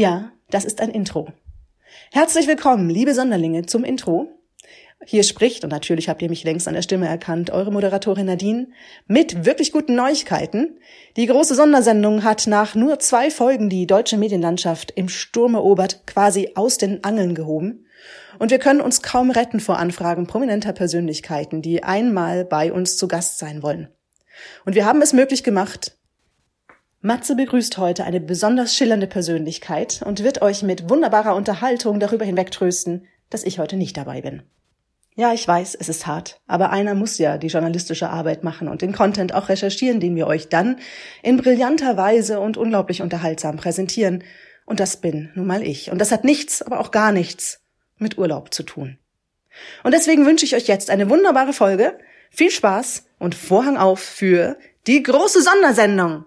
Ja, das ist ein Intro. Herzlich willkommen, liebe Sonderlinge, zum Intro. Hier spricht, und natürlich habt ihr mich längst an der Stimme erkannt, eure Moderatorin Nadine, mit wirklich guten Neuigkeiten. Die große Sondersendung hat nach nur zwei Folgen die deutsche Medienlandschaft im Sturm erobert, quasi aus den Angeln gehoben. Und wir können uns kaum retten vor Anfragen prominenter Persönlichkeiten, die einmal bei uns zu Gast sein wollen. Und wir haben es möglich gemacht, Matze begrüßt heute eine besonders schillernde Persönlichkeit und wird euch mit wunderbarer Unterhaltung darüber hinwegtrösten, dass ich heute nicht dabei bin. Ja, ich weiß, es ist hart, aber einer muss ja die journalistische Arbeit machen und den Content auch recherchieren, den wir euch dann in brillanter Weise und unglaublich unterhaltsam präsentieren. Und das bin nun mal ich. Und das hat nichts, aber auch gar nichts mit Urlaub zu tun. Und deswegen wünsche ich euch jetzt eine wunderbare Folge, viel Spaß und Vorhang auf für die große Sondersendung.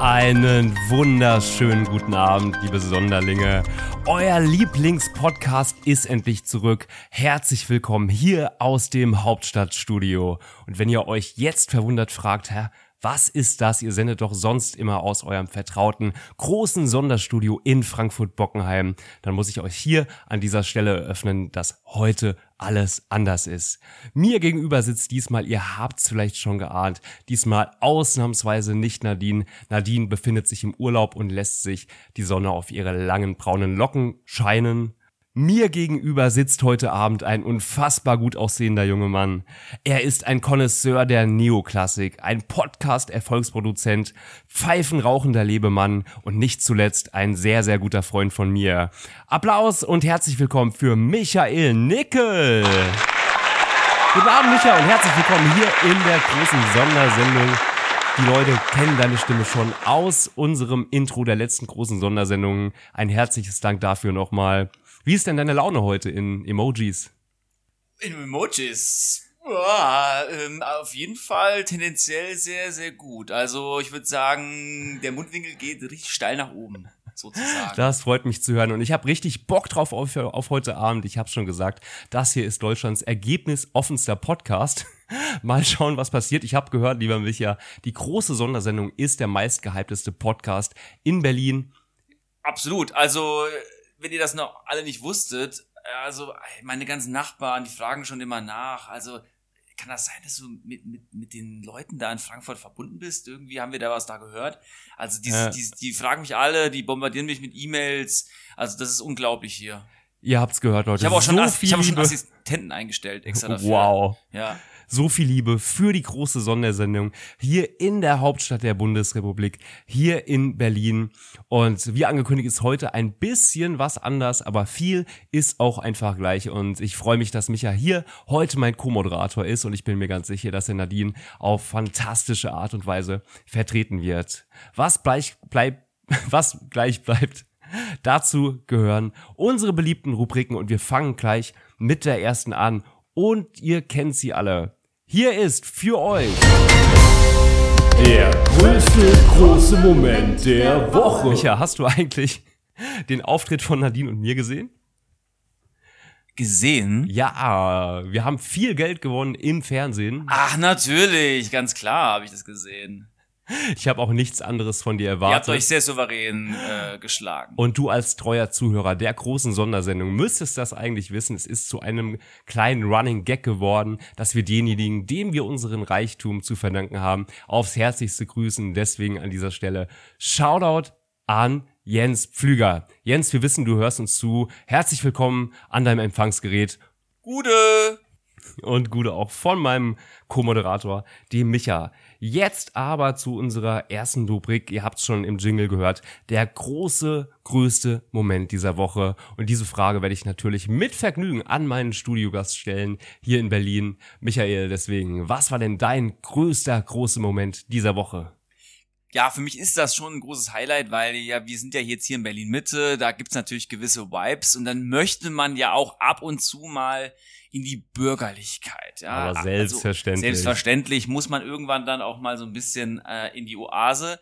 Einen wunderschönen guten Abend, liebe Sonderlinge. Euer Lieblingspodcast ist endlich zurück. Herzlich willkommen hier aus dem Hauptstadtstudio. Und wenn ihr euch jetzt verwundert fragt, Herr, was ist das? Ihr sendet doch sonst immer aus eurem vertrauten großen Sonderstudio in Frankfurt-Bockenheim. Dann muss ich euch hier an dieser Stelle eröffnen, dass heute alles anders ist. Mir gegenüber sitzt diesmal, ihr habt's vielleicht schon geahnt, diesmal ausnahmsweise nicht Nadine. Nadine befindet sich im Urlaub und lässt sich die Sonne auf ihre langen braunen Locken scheinen. Mir gegenüber sitzt heute Abend ein unfassbar gut aussehender junge Mann. Er ist ein Connoisseur der Neoklassik, ein Podcast-Erfolgsproduzent, pfeifenrauchender Lebemann und nicht zuletzt ein sehr, sehr guter Freund von mir. Applaus und herzlich willkommen für Michael Nickel. Guten Abend, Michael, und herzlich willkommen hier in der großen Sondersendung. Die Leute kennen deine Stimme schon aus unserem Intro der letzten großen Sondersendung. Ein herzliches Dank dafür nochmal. Wie ist denn deine Laune heute in Emojis? In Emojis. Ja, ähm, auf jeden Fall tendenziell sehr, sehr gut. Also ich würde sagen, der Mundwinkel geht richtig steil nach oben. Sozusagen. Das freut mich zu hören und ich habe richtig Bock drauf auf, auf heute Abend. Ich habe schon gesagt, das hier ist Deutschlands ergebnisoffenster Podcast. Mal schauen, was passiert. Ich habe gehört, lieber Micha, die große Sondersendung ist der meistgehypteste Podcast in Berlin. Absolut. Also wenn ihr das noch alle nicht wusstet, also meine ganzen Nachbarn, die fragen schon immer nach. Also kann das sein, dass du mit, mit, mit den Leuten da in Frankfurt verbunden bist? Irgendwie haben wir da was da gehört. Also die, ja. die, die fragen mich alle, die bombardieren mich mit E-Mails. Also das ist unglaublich hier. Ihr habt's gehört, Leute. Ich habe auch, schon, so ich hab schon Assistenten eingestellt extra dafür. Wow. Ja so viel Liebe für die große Sondersendung hier in der Hauptstadt der Bundesrepublik, hier in Berlin. Und wie angekündigt ist heute ein bisschen was anders, aber viel ist auch einfach gleich. Und ich freue mich, dass Micha hier heute mein Co-Moderator ist und ich bin mir ganz sicher, dass er Nadine auf fantastische Art und Weise vertreten wird. Was gleich bleibt, was gleich bleibt, Dazu gehören unsere beliebten Rubriken und wir fangen gleich mit der ersten an. Und ihr kennt sie alle. Hier ist für euch der größte große Moment der Woche. Micha, hast du eigentlich den Auftritt von Nadine und mir gesehen? Gesehen? Ja, wir haben viel Geld gewonnen im Fernsehen. Ach, natürlich, ganz klar habe ich das gesehen. Ich habe auch nichts anderes von dir erwartet. Ihr habt euch sehr souverän äh, geschlagen. Und du als treuer Zuhörer der großen Sondersendung müsstest das eigentlich wissen. Es ist zu einem kleinen Running Gag geworden, dass wir denjenigen, dem wir unseren Reichtum zu verdanken haben, aufs herzlichste grüßen. Deswegen an dieser Stelle Shoutout an Jens Pflüger. Jens, wir wissen, du hörst uns zu. Herzlich willkommen an deinem Empfangsgerät. Gute! Und Gude auch von meinem Co-Moderator, dem Micha. Jetzt aber zu unserer ersten Rubrik. Ihr habt es schon im Jingle gehört. Der große, größte Moment dieser Woche. Und diese Frage werde ich natürlich mit Vergnügen an meinen Studiogast stellen, hier in Berlin. Michael, deswegen, was war denn dein größter, großer Moment dieser Woche? Ja, für mich ist das schon ein großes Highlight, weil ja, wir sind ja jetzt hier in Berlin Mitte, da gibt's natürlich gewisse Vibes und dann möchte man ja auch ab und zu mal in die Bürgerlichkeit. Ja? Aber selbstverständlich. Also, selbstverständlich muss man irgendwann dann auch mal so ein bisschen äh, in die Oase.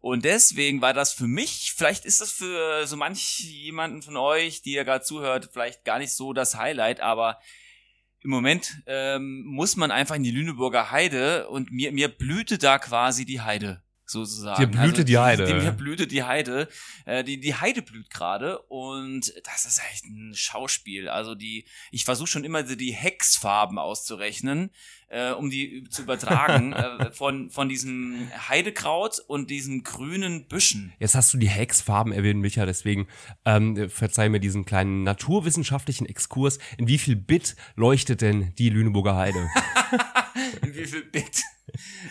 Und deswegen war das für mich, vielleicht ist das für so manch jemanden von euch, die ja gerade zuhört, vielleicht gar nicht so das Highlight, aber im Moment ähm, muss man einfach in die Lüneburger Heide und mir, mir blühte da quasi die Heide sozusagen. Dir blühte also, die Heide. Die, mir blühte die Heide. Äh, die, die Heide blüht gerade und das ist echt ein Schauspiel. Also die, ich versuche schon immer die Hexfarben auszurechnen, äh, um die zu übertragen äh, von, von diesem Heidekraut und diesen grünen Büschen. Jetzt hast du die Hexfarben erwähnt, Micha, deswegen ähm, verzeih mir diesen kleinen naturwissenschaftlichen Exkurs. In wie viel Bit leuchtet denn die Lüneburger Heide? In wie viel Bit?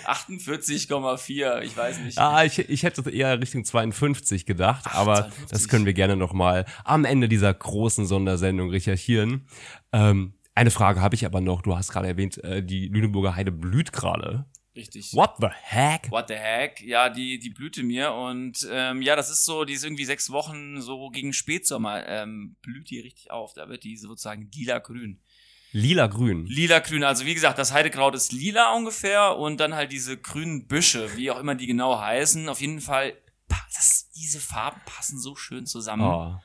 48,4, ich weiß nicht. Ah, ich, ich hätte eher Richtung 52 gedacht, Ach, aber 52. das können wir gerne nochmal am Ende dieser großen Sondersendung recherchieren. Ähm, eine Frage habe ich aber noch. Du hast gerade erwähnt, äh, die Lüneburger Heide blüht gerade. Richtig. What the heck? What the heck? Ja, die, die blühte mir und ähm, ja, das ist so, die ist irgendwie sechs Wochen so gegen Spätsommer ähm, blüht die richtig auf. Da wird die sozusagen lila-grün. Lila-grün. Lila-grün. Also wie gesagt, das Heidekraut ist lila ungefähr und dann halt diese grünen Büsche, wie auch immer die genau heißen. Auf jeden Fall, das, diese Farben passen so schön zusammen. Oh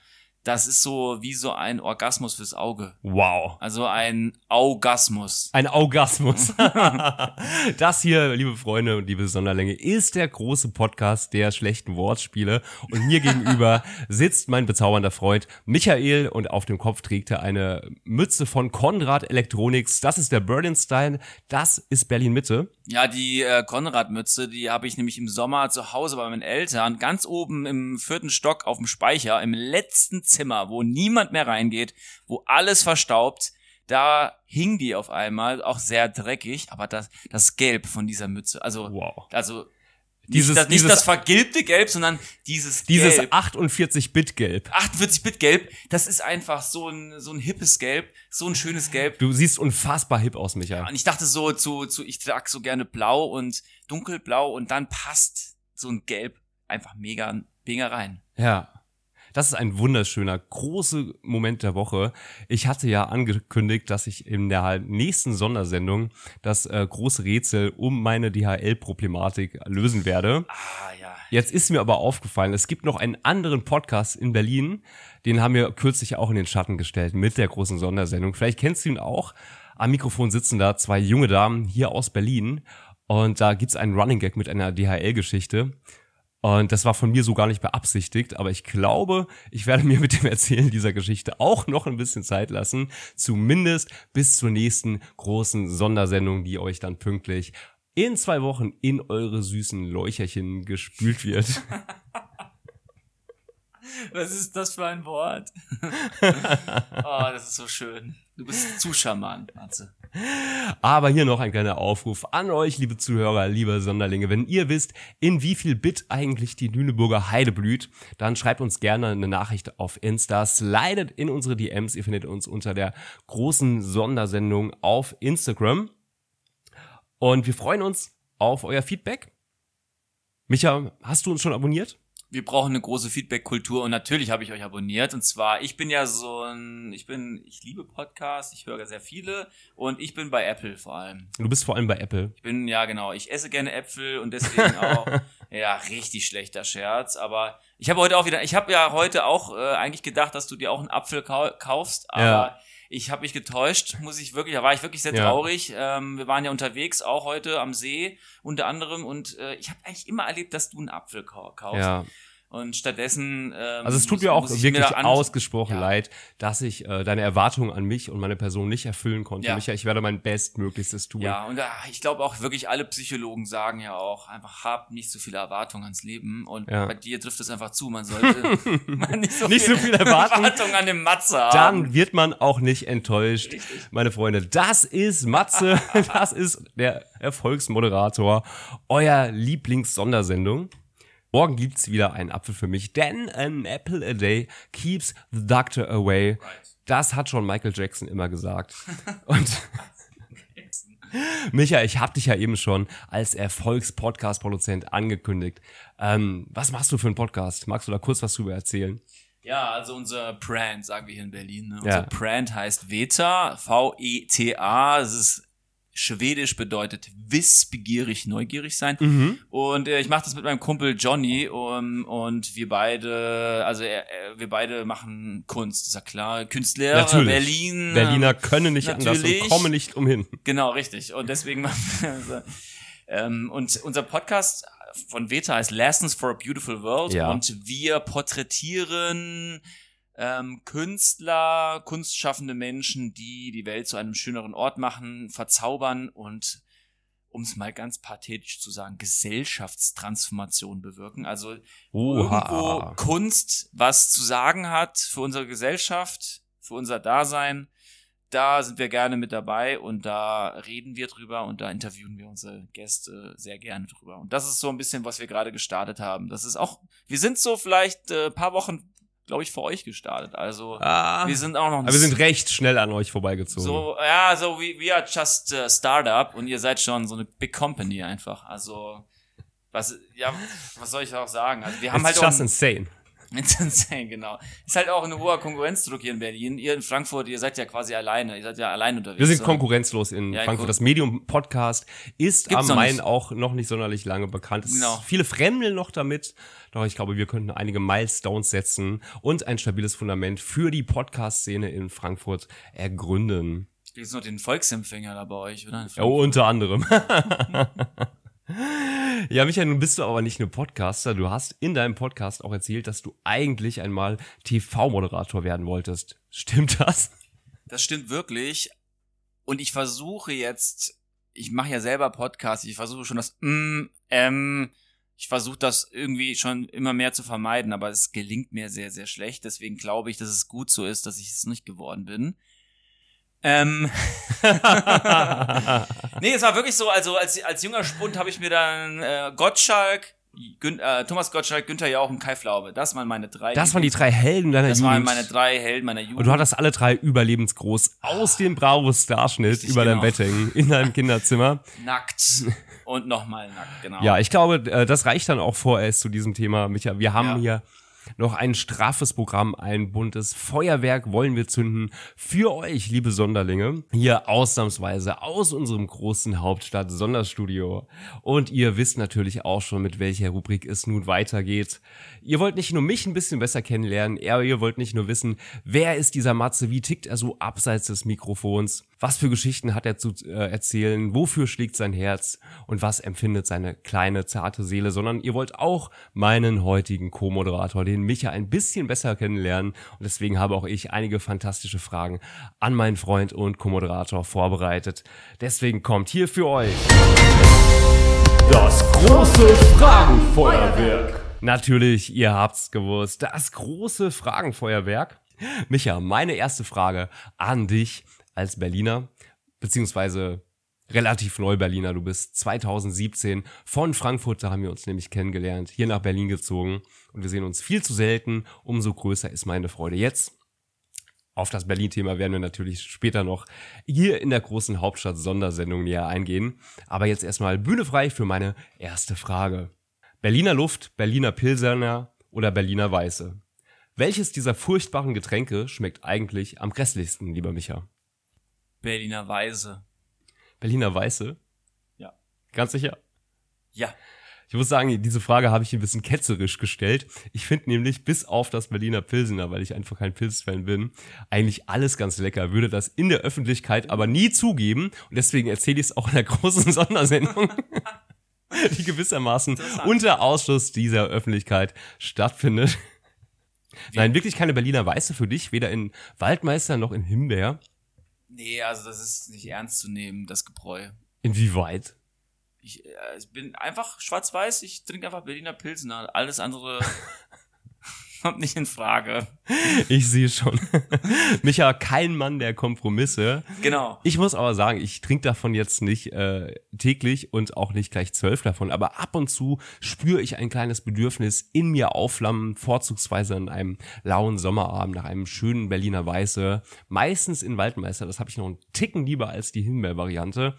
das ist so wie so ein Orgasmus fürs Auge. Wow. Also ein Augasmus. Ein Augasmus. das hier, liebe Freunde und liebe Sonderlänge, ist der große Podcast der schlechten Wortspiele. Und mir gegenüber sitzt mein bezaubernder Freund Michael und auf dem Kopf trägt er eine Mütze von Konrad Electronics. Das ist der Berlin Style. Das ist Berlin Mitte. Ja, die äh, Konrad-Mütze, die habe ich nämlich im Sommer zu Hause bei meinen Eltern, ganz oben im vierten Stock auf dem Speicher, im letzten Zimmer, wo niemand mehr reingeht, wo alles verstaubt. Da hing die auf einmal, auch sehr dreckig, aber das, das Gelb von dieser Mütze, also, wow. also dieses, nicht, das, nicht das vergilbte Gelb, sondern dieses Dieses 48-Bit-Gelb. 48-Bit-Gelb, das ist einfach so ein, so ein hippes Gelb, so ein schönes Gelb. Du siehst unfassbar hip aus, Michael. Ja, und ich dachte so zu, zu ich trage so gerne blau und dunkelblau und dann passt so ein Gelb einfach mega, mega rein. Ja. Das ist ein wunderschöner, großer Moment der Woche. Ich hatte ja angekündigt, dass ich in der nächsten Sondersendung das äh, große Rätsel um meine DHL-Problematik lösen werde. Ah, ja. Jetzt ist mir aber aufgefallen, es gibt noch einen anderen Podcast in Berlin, den haben wir kürzlich auch in den Schatten gestellt mit der großen Sondersendung. Vielleicht kennst du ihn auch. Am Mikrofon sitzen da zwei junge Damen hier aus Berlin und da gibt's einen Running Gag mit einer DHL-Geschichte. Und das war von mir so gar nicht beabsichtigt, aber ich glaube, ich werde mir mit dem Erzählen dieser Geschichte auch noch ein bisschen Zeit lassen, zumindest bis zur nächsten großen Sondersendung, die euch dann pünktlich in zwei Wochen in eure süßen Leucherchen gespült wird. Was ist das für ein Wort? oh, das ist so schön. Du bist zu charmant, Matze. Aber hier noch ein kleiner Aufruf an euch, liebe Zuhörer, liebe Sonderlinge. Wenn ihr wisst, in wie viel Bit eigentlich die Lüneburger Heide blüht, dann schreibt uns gerne eine Nachricht auf Insta, slidet in unsere DMs. Ihr findet uns unter der großen Sondersendung auf Instagram. Und wir freuen uns auf euer Feedback. Micha, hast du uns schon abonniert? Wir brauchen eine große Feedback-Kultur und natürlich habe ich euch abonniert und zwar, ich bin ja so ein, ich bin, ich liebe Podcasts, ich höre sehr viele und ich bin bei Apple vor allem. Du bist vor allem bei Apple. Ich bin, ja genau, ich esse gerne Äpfel und deswegen auch, ja, richtig schlechter Scherz, aber ich habe heute auch wieder, ich habe ja heute auch äh, eigentlich gedacht, dass du dir auch einen Apfel kau kaufst, aber ja. Ich habe mich getäuscht, muss ich wirklich, da war ich wirklich sehr traurig. Ja. Ähm, wir waren ja unterwegs, auch heute am See unter anderem, und äh, ich habe eigentlich immer erlebt, dass du einen Apfel kaufst. Ja. Und stattdessen. Ähm, Also es tut muss- mir auch wirklich an- ausgesprochen Ja. leid, dass ich äh, deine Erwartungen an mich und meine Person nicht erfüllen konnte. Ja. Micha, ich werde mein Bestmöglichstes tun. Ja, und ah, ich glaube auch wirklich alle Psychologen sagen ja auch, einfach hab nicht so viele Erwartungen ans Leben. Und Ja. bei dir trifft es einfach zu. Man sollte man nicht so Nicht so viel. Erwartungen an dem Matze haben. Dann wird man auch nicht enttäuscht. Meine Freunde, das ist Matze, das ist der Erfolgsmoderator, euer Lieblings-Sondersendung. Morgen gibt's wieder einen Apfel für mich, denn an apple a day keeps the doctor away. Das hat schon Michael Jackson immer gesagt. Und Micha, ich hab dich ja eben schon als Erfolgs-Podcast-Produzent angekündigt. Ähm, was machst du für einen Podcast? Magst du da kurz was drüber erzählen? Ja, also unser Brand, sagen wir hier in Berlin. Ne? Ja. Unser Brand heißt VETA, V-E-T-A. Es ist schwedisch bedeutet wissbegierig, neugierig sein. Mhm. Und äh, ich mache das mit meinem Kumpel Johnny um, und wir beide, also er, wir beide machen Kunst, ist ja klar. Künstler, Natürlich. Berlin. Berliner können nicht anders natürlich. und kommen nicht umhin. Genau, richtig. Und deswegen machen wir ähm, und unser Podcast von Veta heißt Lessons for a Beautiful World Ja. und wir porträtieren ähm, Künstler, kunstschaffende Menschen, die die Welt zu einem schöneren Ort machen, verzaubern und um es mal ganz pathetisch zu sagen, Gesellschaftstransformation bewirken. Also irgendwo Kunst was zu sagen hat für unsere Gesellschaft, für unser Dasein. Da sind wir gerne mit dabei und da reden wir drüber und da interviewen wir unsere Gäste sehr gerne drüber. Und das ist so ein bisschen, was wir gerade gestartet haben. Das ist auch, wir sind so vielleicht äh, paar Wochen, glaube ich, vor euch gestartet. Also Ah, wir sind auch noch aber wir sind recht schnell an euch vorbeigezogen. so, ja, so we, we are just a Startup und ihr seid schon so eine Big Company einfach. Also was, ja, was soll ich auch sagen? Also wir haben It's halt auch just insane. It's insane, genau. Ist halt auch ein hoher Konkurrenzdruck hier in Berlin. Ihr in Frankfurt, ihr seid ja quasi alleine. Ihr seid ja allein unterwegs. Wir sind konkurrenzlos in Ja, Frankfurt. Das Medium Podcast ist Gibt's am Main nicht. auch noch nicht sonderlich lange bekannt. Es Genau. Viele fremdeln noch damit. Doch ich glaube, wir könnten einige Milestones setzen und ein stabiles Fundament für die Podcast-Szene in Frankfurt ergründen. Gibt noch den Volksempfänger da bei euch, oder? Ja, unter anderem. ja, Michael, nun bist du aber nicht nur Podcaster. Du hast in deinem Podcast auch erzählt, dass du eigentlich einmal TV-Moderator werden wolltest. Stimmt das? Das stimmt wirklich. Und ich versuche jetzt, ich mache ja selber Podcasts, ich versuche schon das mm, ähm, ich versuche das irgendwie schon immer mehr zu vermeiden, aber es gelingt mir sehr, sehr schlecht. Deswegen glaube ich, dass es gut so ist, dass ich es nicht geworden bin. Ähm, nee, es war wirklich so, also als, als junger Spund habe ich mir dann äh, Gottschalk, Gün, äh, Thomas Gottschalk, Günther Jauch und Kai Flaube, das waren meine drei. Das waren die drei Helden deiner Das Jugend. waren meine drei Helden meiner Jugend. Und du hattest alle drei überlebensgroß aus dem Bravo-Starschnitt über dein genau. Bett hängen, in deinem Kinderzimmer. nackt und nochmal nackt, genau. Ja, ich glaube, äh, das reicht dann auch vorerst zu diesem Thema, Micha. Wir haben Ja. hier noch ein straffes Programm, ein buntes Feuerwerk wollen wir zünden für euch, liebe Sonderlinge. Hier ausnahmsweise aus unserem großen Hauptstadt Sonderstudio. Und ihr wisst natürlich auch schon, mit welcher Rubrik es nun weitergeht. Ihr wollt nicht nur mich ein bisschen besser kennenlernen, ihr wollt nicht nur wissen, wer ist dieser Matze, wie tickt er so abseits des Mikrofons, was für Geschichten hat er zu äh, erzählen, wofür schlägt sein Herz und was empfindet seine kleine, zarte Seele, sondern ihr wollt auch meinen heutigen Co-Moderator, den Micha, ein bisschen besser kennenlernen. Und deswegen habe auch ich einige fantastische Fragen an meinen Freund und Co-Moderator vorbereitet. Deswegen kommt hier für euch Das große Fragenfeuerwerk. Natürlich, ihr habt's gewusst, das große Fragenfeuerwerk. Micha, meine erste Frage an dich als Berliner, beziehungsweise relativ neu Berliner. Du bist 2017 von Frankfurt, da haben wir uns nämlich kennengelernt, hier nach Berlin gezogen und wir sehen uns viel zu selten. Umso größer ist meine Freude jetzt. Auf das Berlin-Thema werden wir natürlich später noch hier in der großen Hauptstadt Sondersendung näher eingehen. Aber jetzt erstmal Bühne frei für meine erste Frage. Berliner Luft, Berliner Pilsener oder Berliner Weiße? Welches dieser furchtbaren Getränke schmeckt eigentlich am grässlichsten, lieber Micha? Berliner Weise. Berliner Weiße? Ja. Ganz sicher? Ja. Ich muss sagen, diese Frage habe ich ein bisschen ketzerisch gestellt. Ich finde nämlich, bis auf das Berliner Pilsener, weil ich einfach kein Pilzfan bin, eigentlich alles ganz lecker. Würde das in der Öffentlichkeit aber nie zugeben. Und deswegen erzähle ich es auch in der großen Sondersendung. die gewissermaßen unter Ausschluss dieser Öffentlichkeit stattfindet. Nein, wirklich keine Berliner Weiße für dich, weder in Waldmeister noch in Himbeer. Nee, also das ist nicht ernst zu nehmen, das Gebräu. Inwieweit? Ich, äh, ich bin einfach schwarz-weiß, ich trinke einfach Berliner Pilsner. Alles andere kommt nicht in Frage. Ich sehe schon. Micha, kein Mann der Kompromisse. Genau. Ich muss aber sagen, ich trinke davon jetzt nicht äh, täglich und auch nicht gleich zwölf davon, aber ab und zu spüre ich ein kleines Bedürfnis in mir aufflammen, vorzugsweise an einem lauen Sommerabend nach einem schönen Berliner Weiße, meistens in Waldmeister, das habe ich noch einen Ticken lieber als die Himbeer-Variante.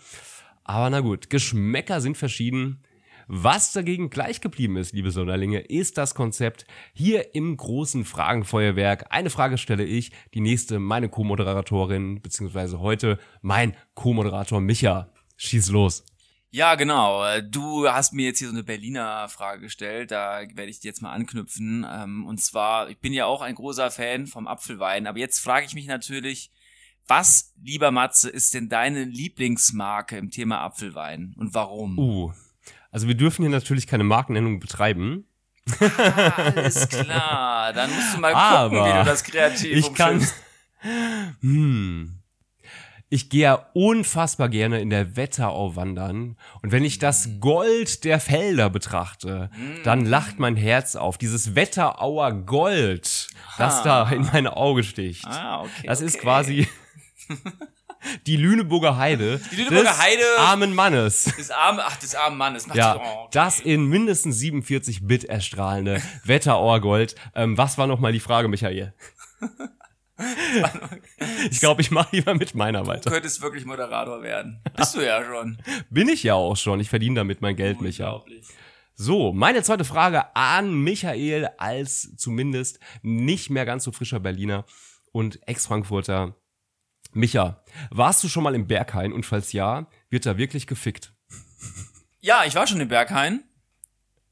Aber na gut, Geschmäcker sind verschieden. Was dagegen gleich geblieben ist, liebe Sonderlinge, ist das Konzept hier im großen Fragenfeuerwerk. Eine Frage stelle ich, die nächste meine Co-Moderatorin, beziehungsweise heute mein Co-Moderator Micha. Schieß los. Ja, genau. Du hast mir jetzt hier so eine Berliner Frage gestellt. Da werde ich jetzt mal anknüpfen. Ähm, Und zwar, ich bin ja auch ein großer Fan vom Apfelwein. Aber jetzt frage ich mich natürlich, was, lieber Matze, ist denn deine Lieblingsmarke im Thema Apfelwein und warum? Uh. Also wir dürfen hier natürlich keine Markennennung betreiben. Ah, alles klar. Dann musst du mal gucken, Aber wie du das kreativ ich kann. Hm. Ich gehe ja unfassbar gerne in der Wetterau wandern. Und wenn ich das Mhm. Gold der Felder betrachte, dann lacht mein Herz auf. Dieses Wetterauer Gold, das da in meine Auge sticht. Ah, okay. das ist okay. quasi die Lüneburger Heide. Die Lüneburger des Heide- armen Mannes. Des armen, ach, des armen Mannes. Macht Ja, oh, okay. das in mindestens 47 Bit erstrahlende Wetterauer Gold. Ähm, was war nochmal die Frage, Michael? ich glaube, ich mache lieber mit meiner Du weiter. könntest wirklich Moderator werden. Bist du ja schon. Bin ich ja auch schon. Ich verdiene damit mein Geld, Micha. Unglaublich. So, meine zweite Frage an Michael als zumindest nicht mehr ganz so frischer Berliner und Ex-Frankfurter. Micha, warst du schon mal im Berghain und falls ja, wird da wirklich gefickt? Ja, ich war schon in Berghain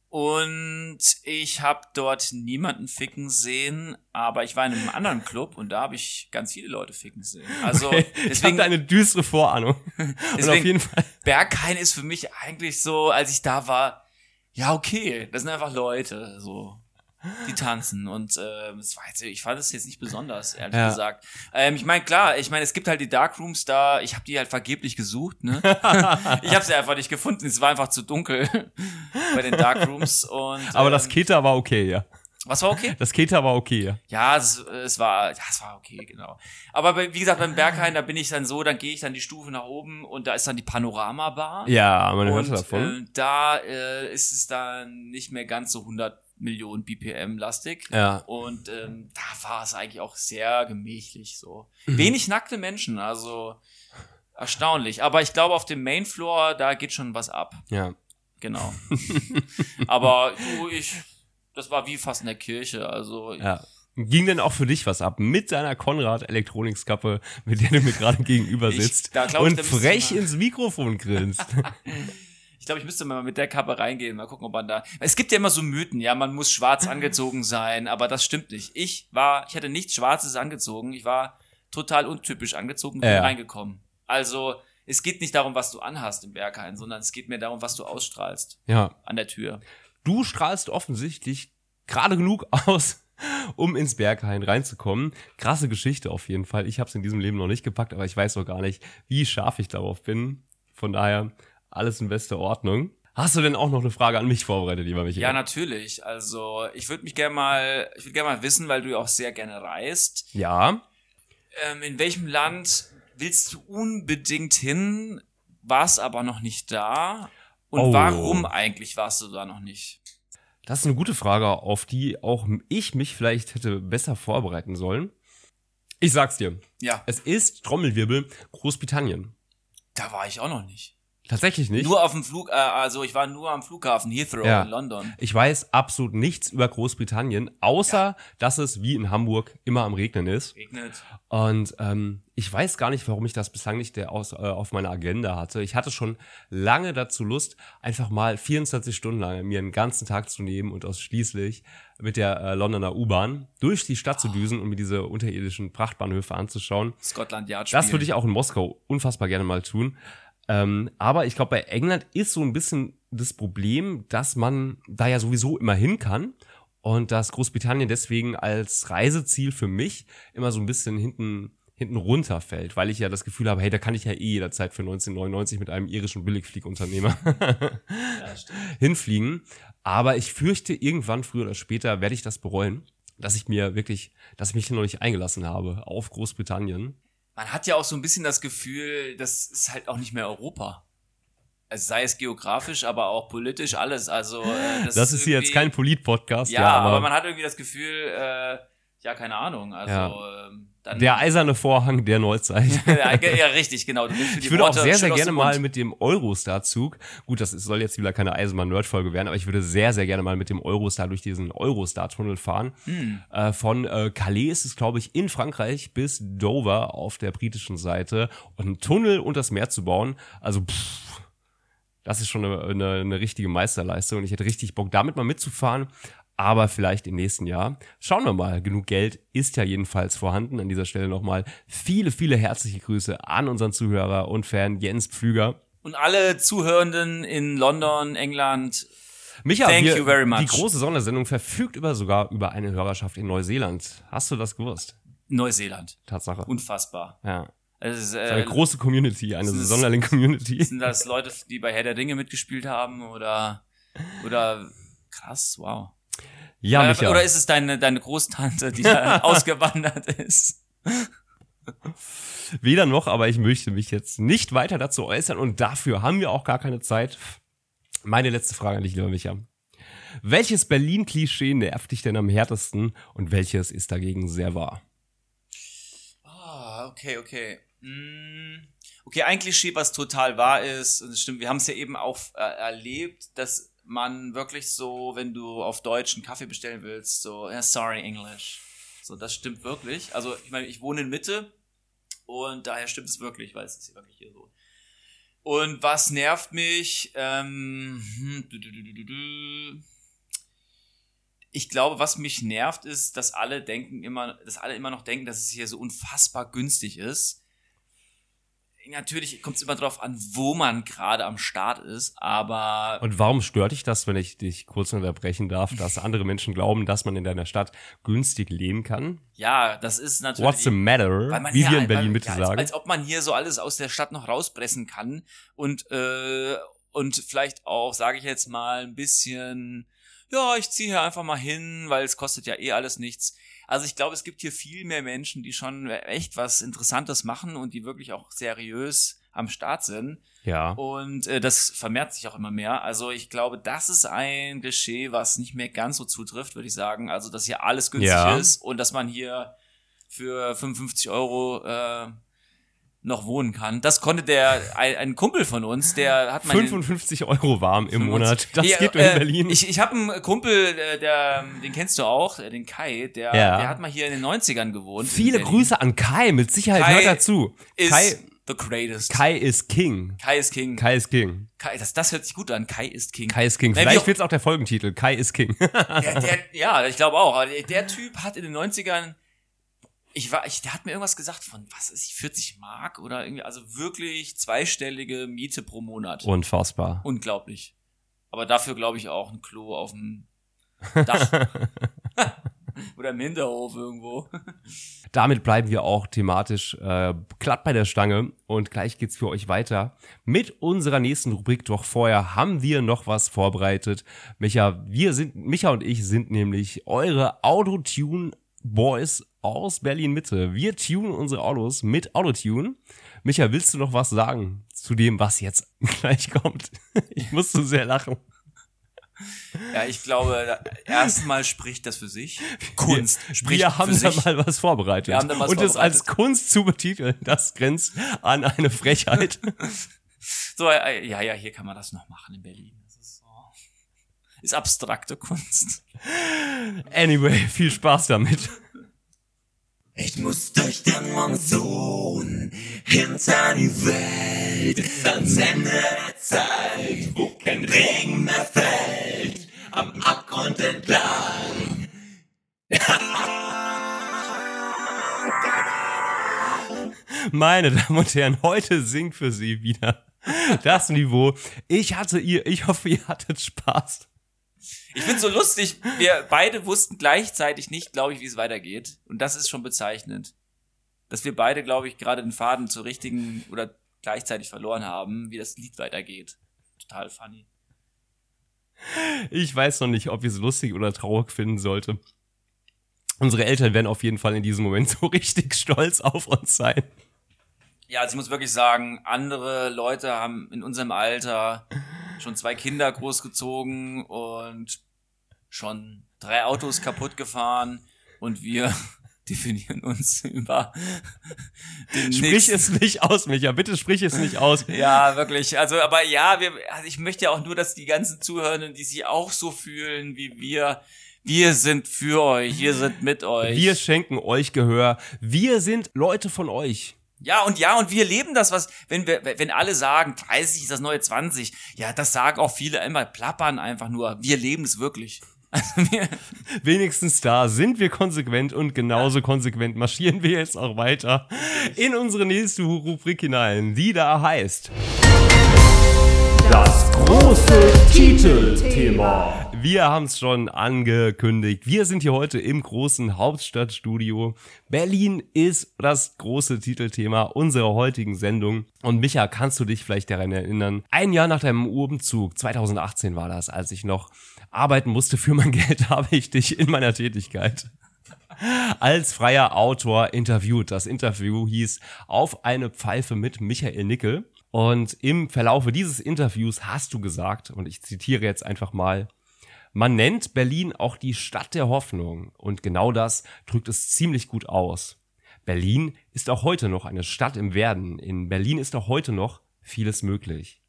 und ich habe dort niemanden ficken sehen, aber ich war in einem anderen Club und da habe ich ganz viele Leute ficken sehen. Also ich habe deswegen, da eine düstere Vorahnung. und auf Deswegen- jeden Fall. Berghain ist für mich eigentlich so, als ich da war, ja okay, das sind einfach Leute, so die tanzen und das war jetzt, ich fand es jetzt nicht besonders, ehrlich Ja. gesagt. Ähm, ich meine, klar, ich meine, es gibt halt die Darkrooms da, ich habe die halt vergeblich gesucht, ne? ich habe sie einfach nicht gefunden, es war einfach zu dunkel bei den Darkrooms und Aber das ähm, Keter war okay, ja. was war okay? Das Keter war okay, ja. Ja, es, es war, ja, es war okay, genau. Aber bei, wie gesagt, beim Berghain, da bin ich dann so, dann gehe ich dann die Stufe nach oben und da ist dann die Panorama-Bar. Ja, man hört davon. äh, da äh, ist es dann nicht mehr ganz so 100 Millionen BPM lastig. Ja. Und ähm, da war es eigentlich auch sehr gemächlich so. Mhm. Wenig nackte Menschen, also erstaunlich. Aber ich glaube, auf dem Mainfloor, da geht schon was ab. ja. Genau. Aber du, ich, das war wie fast in der Kirche. Also Ja. Ging denn auch für dich was ab mit deiner Konrad Elektronikskappe, mit der du mir gerade gegenüber Ich- sitzt ich, und müsste frech ins Mikrofon grinst? Ich glaube, ich müsste mal mit der Kappe reingehen, mal gucken, ob man da. Es gibt ja immer so Mythen, ja, man muss schwarz angezogen sein, aber das stimmt nicht. Ich war, ich hatte nichts Schwarzes angezogen, ich war total untypisch angezogen und bin Ja. reingekommen. Also, es geht nicht darum, was du anhast im Berghain, sondern es geht mir darum, was du ausstrahlst ja. an der Tür. Du strahlst offensichtlich gerade genug aus, um ins Berghain reinzukommen. Krasse Geschichte auf jeden Fall. Ich habe es in diesem Leben noch nicht gepackt, aber ich weiß noch gar nicht, wie scharf ich darauf bin. Von daher alles in bester Ordnung. Hast du denn auch noch eine Frage an mich vorbereitet, lieber Michael? Ja, natürlich. Also, ich würde mich gerne mal, ich würde gerne mal wissen, weil du ja auch sehr gerne reist. Ja. Ähm, in welchem Land willst du unbedingt hin, warst aber noch nicht da? Und Oh. warum eigentlich warst du da noch nicht? Das ist eine gute Frage, auf die auch ich mich vielleicht hätte besser vorbereiten sollen. Ich sag's dir. Ja, Es ist Trommelwirbel Großbritannien. da war ich auch noch nicht. Tatsächlich nicht. Nur auf dem Flug, äh, also ich war nur am Flughafen Heathrow Ja. in London. Ich weiß absolut nichts über Großbritannien, außer dass es wie in Hamburg immer am Regnen ist. Regnet. Und ähm, ich weiß gar nicht, warum ich das bislang nicht der aus, äh, auf meiner Agenda hatte. Ich hatte schon lange dazu Lust, einfach mal 24 Stunden lang mir einen ganzen Tag zu nehmen und ausschließlich mit der äh, Londoner U-Bahn durch die Stadt zu düsen und mir diese unterirdischen Prachtbahnhöfe anzuschauen. Scotland Yard Das würde ich auch in Moskau unfassbar gerne mal tun. Ähm, aber ich glaube, bei England ist so ein bisschen das Problem, dass man da ja sowieso immer hin kann und dass Großbritannien deswegen als Reiseziel für mich immer so ein bisschen hinten hinten runterfällt, weil ich ja das Gefühl habe, hey, da kann ich ja eh jederzeit für 1999 mit einem irischen Billigfliegunternehmer hinfliegen. Aber ich fürchte, irgendwann, früher oder später, werde ich das bereuen, dass ich mir wirklich, dass ich mich noch nicht eingelassen habe auf Großbritannien. Man hat ja auch so ein bisschen das Gefühl, das ist halt auch nicht mehr Europa. Also sei es geografisch, aber auch politisch, alles. Also äh, das, das ist hier jetzt kein Polit-Podcast. Ja, aber, man hat irgendwie das Gefühl, äh, ja, keine Ahnung. Also Ja. ähm, dann der eiserne Vorhang der Neuzeit. ja, richtig, genau. Ich würde auch Worte sehr, schön sehr aus gerne mal mit dem Eurostar-Zug, gut, das soll jetzt wieder keine Eisenbahn-Nerd-Folge werden, aber ich würde sehr, sehr gerne mal mit dem Eurostar durch diesen Eurostar-Tunnel fahren. Hm. Äh, von äh, Calais ist es, glaube ich, in Frankreich bis Dover auf der britischen Seite und einen Tunnel und das Meer zu bauen. Also, pff, das ist schon eine, eine, eine richtige Meisterleistung und ich hätte richtig Bock, damit mal mitzufahren. Aber vielleicht im nächsten Jahr. Schauen wir mal. Genug Geld ist ja jedenfalls vorhanden. An dieser Stelle nochmal viele, viele herzliche Grüße an unseren Zuhörer und Fan Jens Pflüger. Und alle Zuhörenden in London, England, Micha, Thank wir, you very much. die große Sondersendung verfügt über sogar über eine Hörerschaft in Neuseeland. Hast du das gewusst? Neuseeland. Tatsache. Unfassbar. ja. Es ist, Eine äh, große Community, eine ist- Sonderling-Community. sind das Leute, die bei Herr der Ringe mitgespielt haben oder oder krass, wow. Ja, Äh, Micha. oder ist es deine deine Großtante, die da ausgewandert ist? Weder noch, aber ich möchte mich jetzt nicht weiter dazu äußern und dafür haben wir auch gar keine Zeit. Meine letzte Frage an dich, lieber Micha. Welches Berlin-Klischee nervt dich denn am härtesten und welches ist dagegen sehr wahr? Ah, okay, okay. Mm, Okay, ein Klischee, was total wahr ist, und das stimmt, wir haben es ja eben auch äh, erlebt, dass man wirklich so, wenn du auf Deutsch einen Kaffee bestellen willst, so, ja, sorry, English. So, das stimmt wirklich. Also, ich meine, ich wohne in Mitte und daher stimmt es wirklich, weil es ist ja wirklich hier so. Und was nervt mich? Ähm, hm. Ich glaube, was mich nervt, ist, dass alle denken immer, dass alle immer noch denken, dass es hier so unfassbar günstig ist. Natürlich kommt es immer drauf an, wo man gerade am Start ist, aber Und warum stört dich das, wenn ich dich kurz unterbrechen darf, dass andere Menschen glauben, dass man in deiner Stadt günstig leben kann? ja, das ist natürlich. What's the matter? Weil man Wie hier- wir in Berlin Mitte ja, als, sagen. Als ob man hier so alles aus der Stadt noch rauspressen kann und äh, und vielleicht auch, sage ich jetzt mal, ein bisschen, ja, ich ziehe hier einfach mal hin, weil es kostet ja eh alles nichts. Also ich glaube, es gibt hier viel mehr Menschen, die schon echt was Interessantes machen und die wirklich auch seriös am Start sind. ja. Und äh, das vermehrt sich auch immer mehr. Also ich glaube, das ist ein Klischee, was nicht mehr ganz so zutrifft, würde ich sagen. Also, dass hier alles günstig Ja. ist und dass man hier für 55 Euro äh, noch wohnen kann. Das konnte der, ein, ein Kumpel von uns, der hat mal 55 Euro warm im Monat. Das Ja, gibt in äh, Berlin. Ich, ich habe einen Kumpel, äh, der, den kennst du auch, äh, den Kai, der, Ja. der hat mal hier in den 90ern gewohnt. in Viele. Grüße an Kai, mit Sicherheit Kai hört zu. Ist Kai, the greatest. Kai ist King. Kai ist King. Kai ist King. Kai, das, das hört sich gut an. Kai ist King. Kai ist King. Vielleicht wird's auch der Folgentitel. Kai ist King. Der, der, ja, ich glaube auch. Der Typ hat in den 90ern, ich war, ich, der hat mir irgendwas gesagt von, was ist, 40 Mark oder irgendwie, also wirklich zweistellige Miete pro Monat. Unfassbar. Unglaublich. Aber dafür glaube ich auch ein Klo auf dem Dach. oder im Hinterhof irgendwo. Damit bleiben wir auch thematisch äh, glatt bei der Stange und gleich geht's für euch weiter mit unserer nächsten Rubrik. Doch vorher haben wir noch was vorbereitet. Micha, wir sind, Micha und ich sind nämlich eure Autotune Boys aus Berlin Mitte. Wir tunen unsere Autos mit Autotune. Micha, willst du noch was sagen zu dem, was jetzt gleich kommt? Ich muss so sehr lachen. Ja, ich glaube, erstmal spricht das für sich. Kunst spricht wir haben für da sich. mal was vorbereitet. Wir haben da was und es als vorbereitet. Kunst zu betiteln, das grenzt an eine Frechheit. So, äh, ja, ja, hier kann man das noch machen in Berlin. Ist, abstrakte Kunst. Anyway, viel Spaß damit. Ich muss durch den Monsun hinter die Welt ans Ende der Zeit, wo kein Regen mehr fällt, am Abgrund entlang. Meine Damen und Herren, heute singt für Sie wieder Das Niveau. Ich hatte ihr, ich hoffe, ihr hattet Spaß. Ich find's so lustig, wir beide wussten gleichzeitig nicht, glaube ich, wie es weitergeht. Und das ist schon bezeichnend. Dass wir beide, glaube ich, gerade den Faden zur richtigen oder gleichzeitig verloren haben, wie das Lied weitergeht. Total funny. Ich weiß noch nicht, ob ich es lustig oder traurig finden sollte. Unsere Eltern werden auf jeden Fall in diesem Moment so richtig stolz auf uns sein. Ja, also ich muss wirklich sagen, andere Leute haben in unserem Alter schon zwei Kinder großgezogen und schon drei Autos kaputt gefahren und wir definieren uns über den Sprich nächsten- es nicht aus, Micha. Bitte sprich es nicht aus. Ja, wirklich. Also, aber ja, wir, also ich möchte ja auch nur, dass die ganzen Zuhörenden, die sich auch so fühlen wie wir, wir sind für euch, wir sind mit euch. Wir schenken euch Gehör. Wir sind Leute von euch. Ja, und ja, und wir leben das, was, wenn wir, wenn alle sagen, 30 ist das neue 20, ja, das sagen auch viele immer, plappern einfach nur. Wir leben es wirklich. Also wir, Wenigstens da sind wir konsequent und genauso konsequent marschieren wir jetzt auch weiter in unsere nächste Rubrik hinein, die da heißt. Das große Titelthema. Wir haben es schon angekündigt. Wir sind hier heute im großen Hauptstadtstudio. Berlin ist das große Titelthema unserer heutigen Sendung. Und Micha, kannst du dich vielleicht daran erinnern? Ein Jahr nach deinem Umzug, 2018 war das, als ich noch arbeiten musste für mein Geld, habe ich dich in meiner Tätigkeit als freier Autor interviewt. Das Interview hieß Auf eine Pfeife mit Michael Nickel. Und im Verlaufe dieses Interviews hast du gesagt, und ich zitiere jetzt einfach mal, man nennt Berlin auch die Stadt der Hoffnung. Und genau das drückt es ziemlich gut aus. Berlin ist auch heute noch eine Stadt im Werden. In Berlin ist auch heute noch vieles möglich.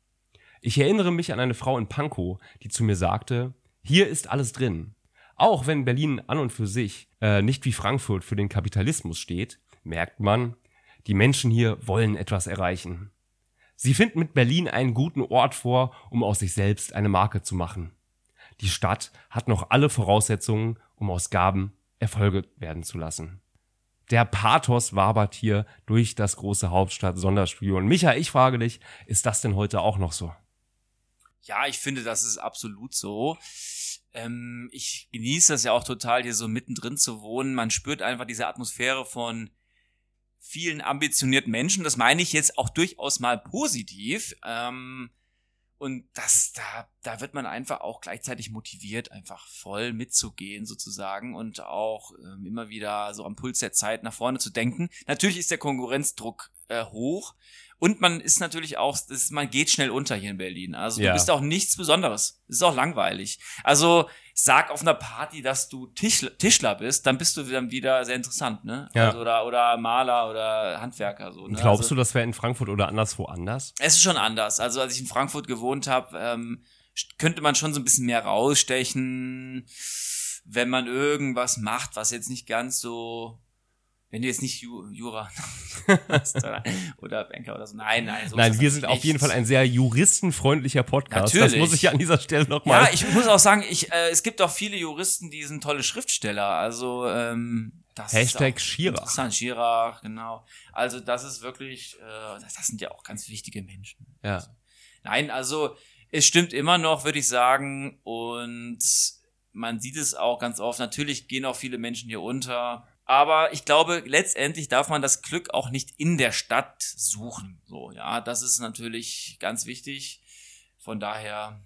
Ich erinnere mich an eine Frau in Pankow, die zu mir sagte, hier ist alles drin. Auch wenn Berlin an und für sich äh, nicht wie Frankfurt für den Kapitalismus steht, merkt man, die Menschen hier wollen etwas erreichen. Sie finden mit Berlin einen guten Ort vor, um aus sich selbst eine Marke zu machen. Die Stadt hat noch alle Voraussetzungen, um aus Gaben Erfolge werden zu lassen. Der Pathos wabert hier durch das große Hauptstadt-Sonderstudio. Und Micha, ich frage dich, ist das denn heute auch noch so? ja, ich finde, das ist absolut so. Ähm, ich genieße das ja auch total, hier so mittendrin zu wohnen. Man spürt einfach diese Atmosphäre von vielen ambitionierten Menschen. Das meine ich jetzt auch durchaus mal positiv. Ähm, und das, da, da wird man einfach auch gleichzeitig motiviert, einfach voll mitzugehen sozusagen und auch ähm, immer wieder so am Puls der Zeit nach vorne zu denken. Natürlich ist der Konkurrenzdruck äh, hoch und man ist natürlich auch, ist- man geht schnell unter hier in Berlin. Also Ja. du bist auch nichts Besonderes. Es ist auch langweilig. Also sag auf einer Party, dass du Tischler, Tischler bist, dann bist du dann wieder sehr interessant, ne? Ja. Also, oder, oder Maler oder Handwerker so. Ne? Glaubst also, du, das wäre in Frankfurt oder anderswo anders? es ist schon anders. Also als ich in Frankfurt gewohnt habe, ähm, könnte man schon so ein bisschen mehr rausstechen, wenn man irgendwas macht, was jetzt nicht ganz so, wenn du jetzt nicht Ju Jura oder, oder Banker oder so. Nein, nein. So Nein, das wir sind auf jeden Fall ein sehr juristenfreundlicher Podcast. Das Natürlich. muss ich an dieser Stelle nochmal. Ja, ich muss auch sagen, ich, äh, es gibt auch viele Juristen, die sind tolle Schriftsteller. Also ähm, das Hashtag ist Schirach. Schirach, genau. Also das ist wirklich, äh, das, das sind ja auch ganz wichtige Menschen. ja. Nein, also es stimmt immer noch, würde ich sagen. Und man sieht es auch ganz oft. Natürlich gehen auch viele Menschen hier unter. Aber ich glaube, letztendlich darf man das Glück auch nicht in der Stadt suchen. So, ja, das ist natürlich ganz wichtig. Von daher,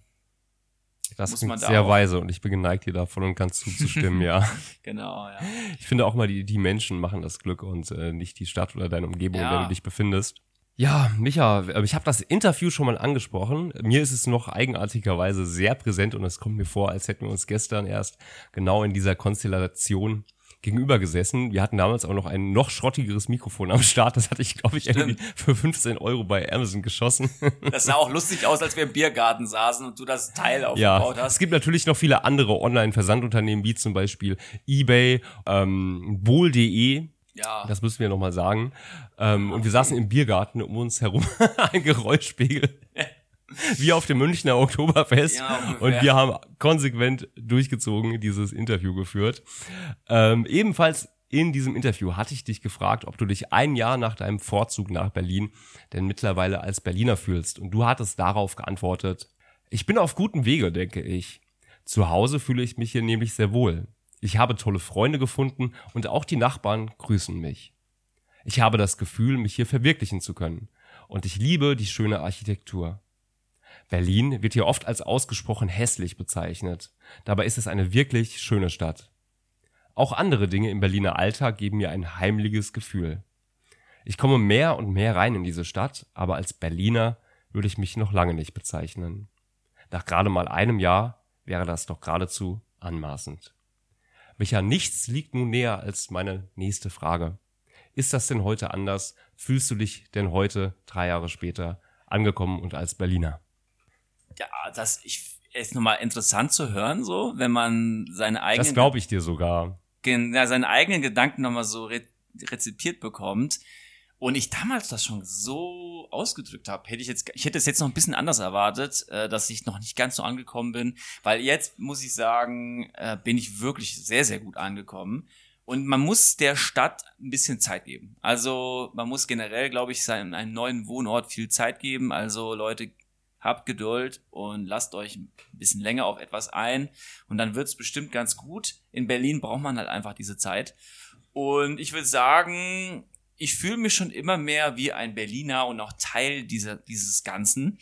Das muss man da sehr weise und ich bin geneigt, dir davon und ganz zuzustimmen, ja. genau, ja. Ich finde auch mal, die, die Menschen machen das Glück und äh, nicht die Stadt oder deine Umgebung, in Ja. der du dich befindest. Ja, Micha, äh, ich habe das Interview schon mal angesprochen. Mir ist es noch eigenartigerweise sehr präsent und es kommt mir vor, als hätten wir uns gestern erst genau in dieser Konstellation gegenüber gesessen. Wir hatten damals auch noch ein noch schrottigeres Mikrofon am Start. Das hatte ich, glaube ich, irgendwie für 15 Euro bei Amazon geschossen. Das sah auch lustig aus, als wir im Biergarten saßen und du das Teil Ja, aufgebaut es hast. gibt natürlich noch viele andere Online-Versandunternehmen, wie zum Beispiel eBay, ähm, Bohl.de. Ja. Das müssen wir nochmal sagen. Ähm, und wir saßen im Biergarten um uns herum ein Geräuschpegel. Wie auf dem Münchner Oktoberfest. Ja, und wir haben konsequent durchgezogen dieses Interview geführt. Ähm, ebenfalls in diesem Interview hatte ich dich gefragt, ob du dich ein Jahr nach deinem Vorzug nach Berlin denn mittlerweile als Berliner fühlst. Und du hattest darauf geantwortet, ich bin auf gutem Wege, denke ich. Zu Hause fühle ich mich hier nämlich sehr wohl. Ich habe tolle Freunde gefunden und auch die Nachbarn grüßen mich. Ich habe das Gefühl, mich hier verwirklichen zu können. Und ich liebe die schöne Architektur. Berlin wird hier oft als ausgesprochen hässlich bezeichnet. Dabei ist es eine wirklich schöne Stadt. Auch andere Dinge im Berliner Alltag geben mir ein heimliches Gefühl. Ich komme mehr und mehr rein in diese Stadt, aber als Berliner würde ich mich noch lange nicht bezeichnen. Nach gerade mal einem Jahr wäre das doch geradezu anmaßend. Micha, nichts liegt nun näher als meine nächste Frage. Ist das denn heute anders? Fühlst du dich denn heute, drei Jahre später, angekommen und als Berliner? Ja, das ich, ist nochmal interessant zu hören, so, wenn man seine eigenen. Das glaube ich dir sogar. Ja, seine eigenen Gedanken nochmal so re rezipiert bekommt. Und ich damals das schon so ausgedrückt habe, hätte ich jetzt, ich hätte es jetzt noch ein bisschen anders erwartet, äh, dass ich noch nicht ganz so angekommen bin, weil jetzt muss ich sagen, äh, bin ich wirklich sehr, sehr gut angekommen. Und man muss der Stadt ein bisschen Zeit geben. Also man muss generell, glaube ich, seinem einem neuen Wohnort viel Zeit geben. Also Leute, habt Geduld und lasst euch ein bisschen länger auf etwas ein und dann wird's bestimmt ganz gut. In Berlin braucht man halt einfach diese Zeit. Und ich würde sagen, ich fühle mich schon immer mehr wie ein Berliner und auch Teil dieser, dieses Ganzen.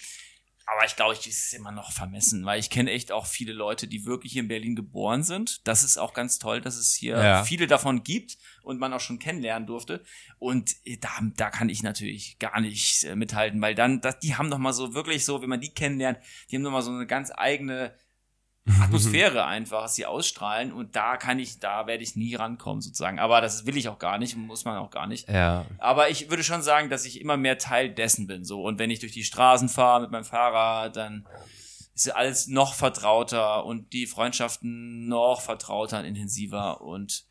Aber ich glaube, ich ist immer noch vermessen, weil ich kenne echt auch viele Leute, die wirklich hier in Berlin geboren sind. Das ist auch ganz toll, dass es hier Ja. viele davon gibt und man auch schon kennenlernen durfte. Und äh, da, da kann ich natürlich gar nicht äh, mithalten, weil dann, das, die haben noch mal so wirklich so, wenn man die kennenlernt, die haben noch mal so eine ganz eigene Atmosphäre einfach, was sie ausstrahlen. Und da kann ich, da werde ich nie rankommen sozusagen. Aber das will ich auch gar nicht, muss man auch gar nicht. Ja, Aber ich würde schon sagen, dass ich immer mehr Teil dessen bin. So. Und wenn ich durch die Straßen fahre mit meinem Fahrrad, dann ist alles noch vertrauter und die Freundschaften noch vertrauter und intensiver. Und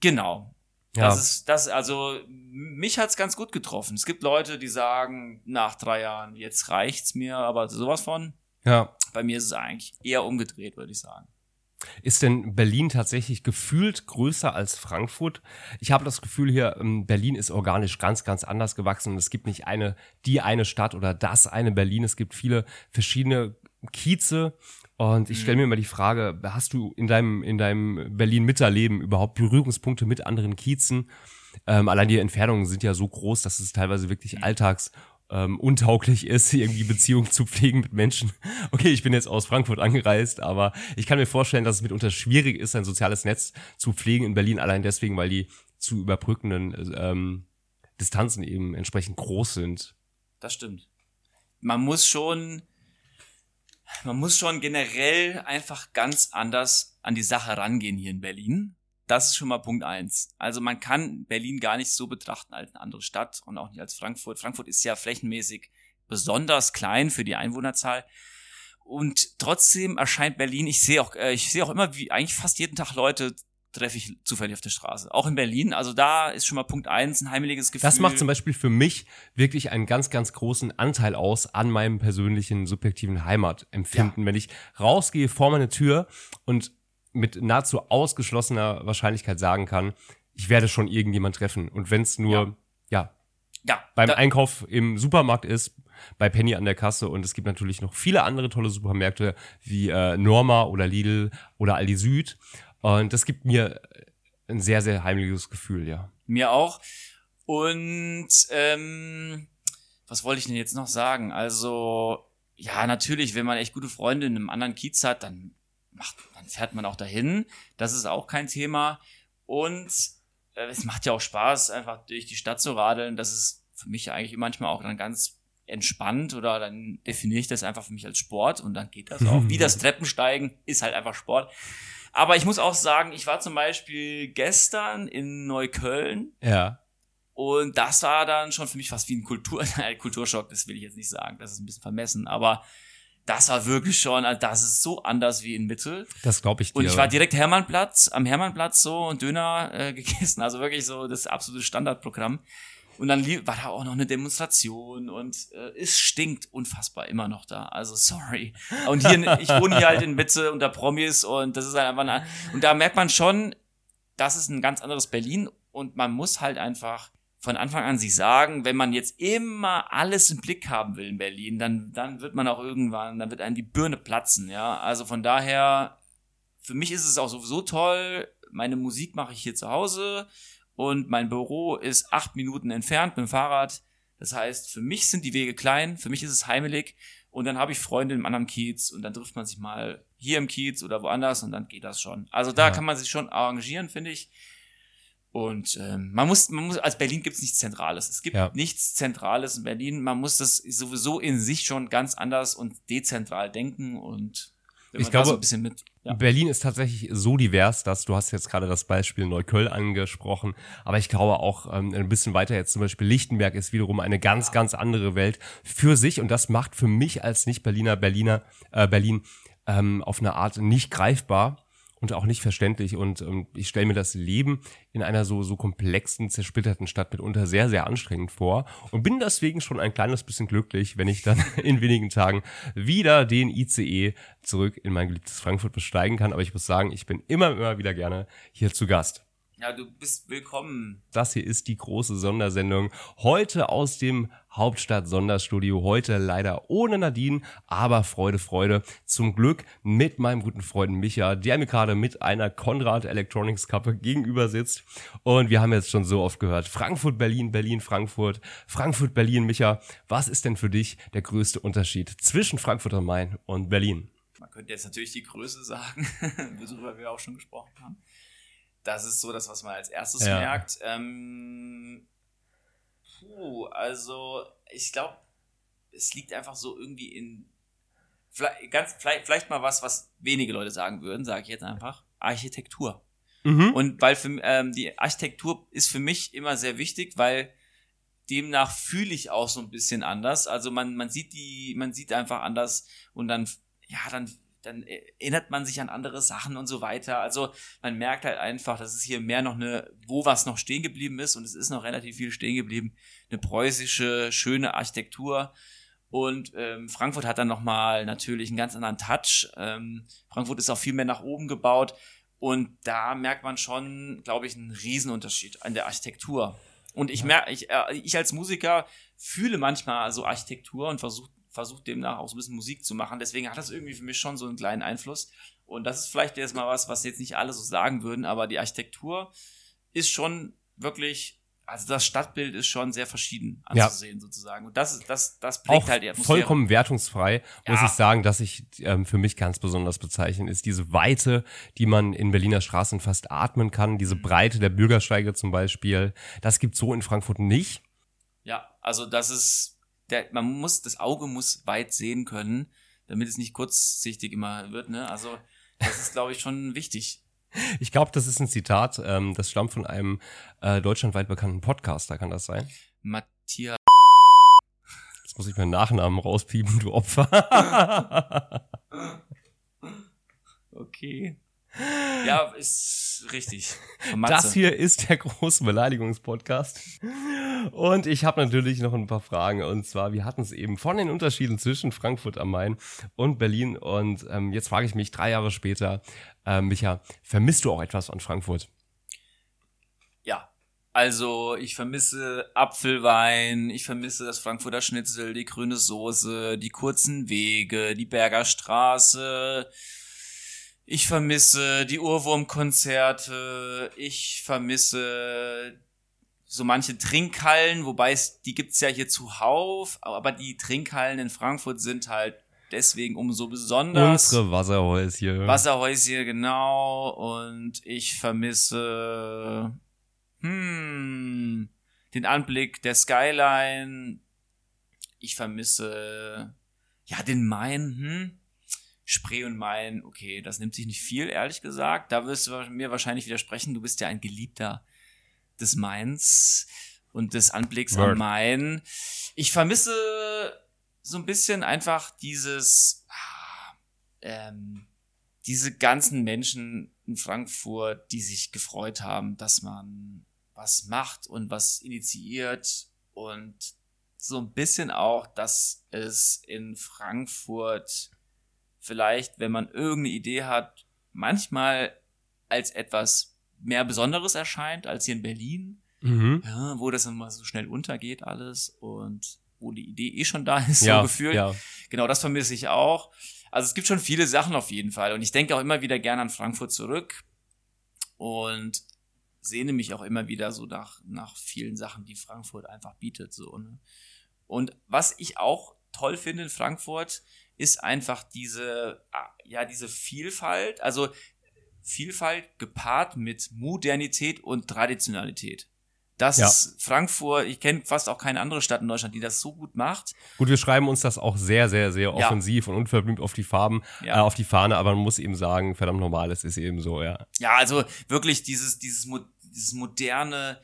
genau. Ja. Das ist, das, also, mich hat's ganz gut getroffen. Es gibt Leute, die sagen, nach drei Jahren, jetzt reicht's mir, aber sowas von. ja. Bei mir ist es eigentlich eher umgedreht, würde ich sagen. Ist denn Berlin tatsächlich gefühlt größer als Frankfurt? Ich habe das Gefühl hier, ähm, Berlin ist organisch ganz, ganz anders gewachsen. Es gibt nicht eine, die eine Stadt oder das eine Berlin. Es gibt viele verschiedene Kieze. Und ich stelle mir immer die Frage, hast du in deinem, in deinem Berlin-Mitterleben überhaupt Berührungspunkte mit anderen Kiezen? Ähm, allein die Entfernungen sind ja so groß, dass es teilweise wirklich alltags ähm, untauglich ist, irgendwie Beziehungen zu pflegen mit Menschen. Okay, ich bin jetzt aus Frankfurt angereist, aber ich kann mir vorstellen, dass es mitunter schwierig ist, ein soziales Netz zu pflegen in Berlin, allein deswegen, weil die zu überbrückenden ähm, Distanzen eben entsprechend groß sind. Das stimmt. Man muss schon, man muss schon generell einfach ganz anders an die Sache rangehen hier in Berlin. Das ist schon mal Punkt eins. Also man kann Berlin gar nicht so betrachten als eine andere Stadt und auch nicht als Frankfurt. Frankfurt ist ja flächenmäßig besonders klein für die Einwohnerzahl. Und trotzdem erscheint Berlin, ich sehe auch, äh, ich sehe auch immer, wie eigentlich fast jeden Tag Leute treffe ich zufällig auf der Straße. Auch in Berlin. Also da ist schon mal Punkt eins, ein heimeliges Gefühl. Das macht zum Beispiel für mich wirklich einen ganz, ganz großen Anteil aus an meinem persönlichen subjektiven Heimatempfinden. Wenn ich rausgehe vor meine Tür und mit nahezu ausgeschlossener Wahrscheinlichkeit sagen kann, ich werde schon irgendjemand treffen. Und wenn es nur, ja, ja, beim da- Einkauf im Supermarkt ist, bei Penny an der Kasse und es gibt natürlich noch viele andere tolle Supermärkte wie äh, Norma oder Lidl oder Aldi Süd und das gibt mir ein sehr, sehr heimliches Gefühl, ja. Mir auch. Und ähm, was wollte ich denn jetzt noch sagen? Also, ja, natürlich, wenn man echt gute Freunde in einem anderen Kiez hat, dann macht, dann fährt man auch dahin. Das ist auch kein Thema. Und äh, es macht ja auch Spaß, einfach durch die Stadt zu radeln. Das ist für mich eigentlich manchmal auch dann ganz entspannt oder dann definiere ich das einfach für mich als Sport und dann geht das auch. Wie das Treppensteigen ist halt einfach Sport. Aber ich muss auch sagen, ich war zum Beispiel gestern in Neukölln Ja. und das war dann schon für mich fast wie ein Kultur, Kulturschock, das will ich jetzt nicht sagen, das ist ein bisschen vermessen, aber das war wirklich schon, also das ist so anders wie in Mitte. Das glaube ich dir. Und ich war direkt Hermannplatz, am Hermannplatz so und Döner äh, gegessen, also wirklich so das absolute Standardprogramm. Und dann war da auch noch eine Demonstration und äh, es stinkt unfassbar immer noch da. Also sorry. Und hier, ich wohne hier halt in Mitte unter Promis und das ist halt einfach eine, und da merkt man schon, das ist ein ganz anderes Berlin und man muss halt einfach von Anfang an sich sagen, wenn man jetzt immer alles im Blick haben will in Berlin, dann, dann wird man auch irgendwann, dann wird einem die Birne platzen, ja. Also von daher, für mich ist es auch sowieso toll. Meine Musik mache ich hier zu Hause und mein Büro ist acht Minuten entfernt mit dem Fahrrad. Das heißt, für mich sind die Wege klein, für mich ist es heimelig und dann habe ich Freunde im anderen Kiez und dann trifft man sich mal hier im Kiez oder woanders und dann geht das schon. Also da Ja. kann man sich schon arrangieren, finde ich. Und ähm, man muss, man muss, als Berlin gibt's nichts Zentrales. Es gibt Ja. nichts Zentrales in Berlin. Man muss das sowieso in sich schon ganz anders und dezentral denken und Ich glaube, so ein bisschen mit. Ja. Berlin ist tatsächlich so divers, dass du hast jetzt gerade das Beispiel Neukölln angesprochen, aber ich glaube auch ähm, ein bisschen weiter jetzt zum Beispiel Lichtenberg ist wiederum eine ganz, ganz andere Welt für sich und das macht für mich als Nicht-Berliner Berliner äh, Berlin ähm, auf eine Art nicht greifbar und auch nicht verständlich und ähm, ich stelle mir das Leben in einer so so komplexen zersplitterten Stadt mitunter sehr sehr anstrengend vor und bin deswegen schon ein kleines bisschen glücklich, wenn ich dann in wenigen Tagen wieder den ICE zurück in mein geliebtes Frankfurt besteigen kann, aber ich muss sagen, ich bin immer immer wieder gerne hier zu Gast. Ja, du bist willkommen. Das hier ist die große Sondersendung. Heute aus dem Hauptstadt-Sonderstudio. Heute leider ohne Nadine, aber Freude, Freude. Zum Glück mit meinem guten Freund Micha, der mir gerade mit einer Konrad Electronics Kappe gegenüber sitzt. Und wir haben jetzt schon so oft gehört, Frankfurt, Berlin, Berlin, Frankfurt, Frankfurt, Berlin. Micha, was ist denn für dich der größte Unterschied zwischen Frankfurt am Main und Berlin? Man könnte jetzt natürlich die Größe sagen, worüber wir auch schon gesprochen haben. Das ist so das, was man als erstes Ja. merkt. Ähm, puh, also ich glaube, es liegt einfach so irgendwie in vielleicht, ganz, vielleicht, vielleicht mal was, was wenige Leute sagen würden, sage ich jetzt einfach. Architektur. Mhm. Und weil für, ähm, die Architektur ist für mich immer sehr wichtig, weil demnach fühle ich auch so ein bisschen anders. Also man, man sieht die, man sieht einfach anders und dann, ja, dann, dann erinnert man sich an andere Sachen und so weiter. Also man merkt halt einfach, dass es hier mehr noch eine, wo was noch stehen geblieben ist und es ist noch relativ viel stehen geblieben, eine preußische, schöne Architektur. Und ähm, Frankfurt hat dann nochmal natürlich einen ganz anderen Touch. Ähm, Frankfurt ist auch viel mehr nach oben gebaut. Und da merkt man schon, glaube ich, einen Riesenunterschied an der Architektur. Und ich merke, ich, äh, ich als Musiker fühle manchmal so Architektur und versuche versuch demnach auch so ein bisschen Musik zu machen. Deswegen hat das irgendwie für mich schon so einen kleinen Einfluss. Und das ist vielleicht jetzt mal was, was jetzt nicht alle so sagen würden, aber die Architektur ist schon wirklich, also das Stadtbild ist schon sehr verschieden Ja. anzusehen sozusagen. Und das ist, das, das prägt auch halt die Atmosphäre. vollkommen wertungsfrei, muss Ja. ich sagen, dass ich ähm, für mich ganz besonders bezeichnen, ist diese Weite, die man in Berliner Straßen fast atmen kann, diese Mhm. Breite der Bürgersteige zum Beispiel. Das gibt's so in Frankfurt nicht. Ja, also das ist, der, man muss, das Auge muss weit sehen können, damit es nicht kurzsichtig immer wird, ne? Also, das ist, glaube ich, schon wichtig. Ich glaube, das ist ein Zitat, ähm, das stammt von einem äh, deutschlandweit bekannten Podcaster, kann das sein? Matthias, Jetzt muss ich meinen Nachnamen rauspiepen, du Opfer. okay. Ja, ist richtig. Das hier ist der große Beleidigungspodcast. Und ich habe natürlich noch ein paar Fragen. Und zwar, wir hatten es eben von den Unterschieden zwischen Frankfurt am Main und Berlin. Und ähm, jetzt frage ich mich drei Jahre später, äh, Micha, vermisst du auch etwas an Frankfurt? Ja. Also, ich vermisse Apfelwein, ich vermisse das Frankfurter Schnitzel, die grüne Soße, die kurzen Wege, die Berger Straße. Ich vermisse die Urwurmkonzerte. Ich vermisse so manche Trinkhallen, wobei es, die gibt's ja hier zuhauf, aber die Trinkhallen in Frankfurt sind halt deswegen umso besonders. Unsere Wasserhäuschen. Wasserhäuschen, genau. Und ich vermisse hm, den Anblick der Skyline. Ich vermisse ja den Main. Hm. Spree und Main, okay, das nimmt sich nicht viel, ehrlich gesagt. Da wirst du mir wahrscheinlich widersprechen. Du bist ja ein Geliebter des Mains und des Anblicks Word. am Main. Ich vermisse so ein bisschen einfach dieses, ah, ähm, diese ganzen Menschen in Frankfurt, die sich gefreut haben, dass man was macht und was initiiert und so ein bisschen auch, dass es in Frankfurt vielleicht, wenn man irgendeine Idee hat, manchmal als etwas mehr Besonderes erscheint als hier in Berlin, Mhm. ja, wo das immer so schnell untergeht alles und wo die Idee eh schon da ist, Ja, so gefühlt. ja. Genau, das vermisse ich auch. Also es gibt schon viele Sachen auf jeden Fall. Und ich denke auch immer wieder gerne an Frankfurt zurück und sehne mich auch immer wieder so nach, nach vielen Sachen, die Frankfurt einfach bietet. So, ne? Und was ich auch toll finde in Frankfurt, ist einfach diese, ah, ja, diese Vielfalt, also Vielfalt gepaart mit Modernität und Traditionalität. Das Ja. ist Frankfurt, ich kenne fast auch keine andere Stadt in Deutschland, die das so gut macht. Gut, wir schreiben uns das auch sehr, sehr, sehr Ja. offensiv und unverblümt auf die Farben, Ja. äh, auf die Fahne, aber man muss eben sagen, verdammt normal, es ist eben so, ja. Ja, also wirklich dieses, dieses, dieses moderne,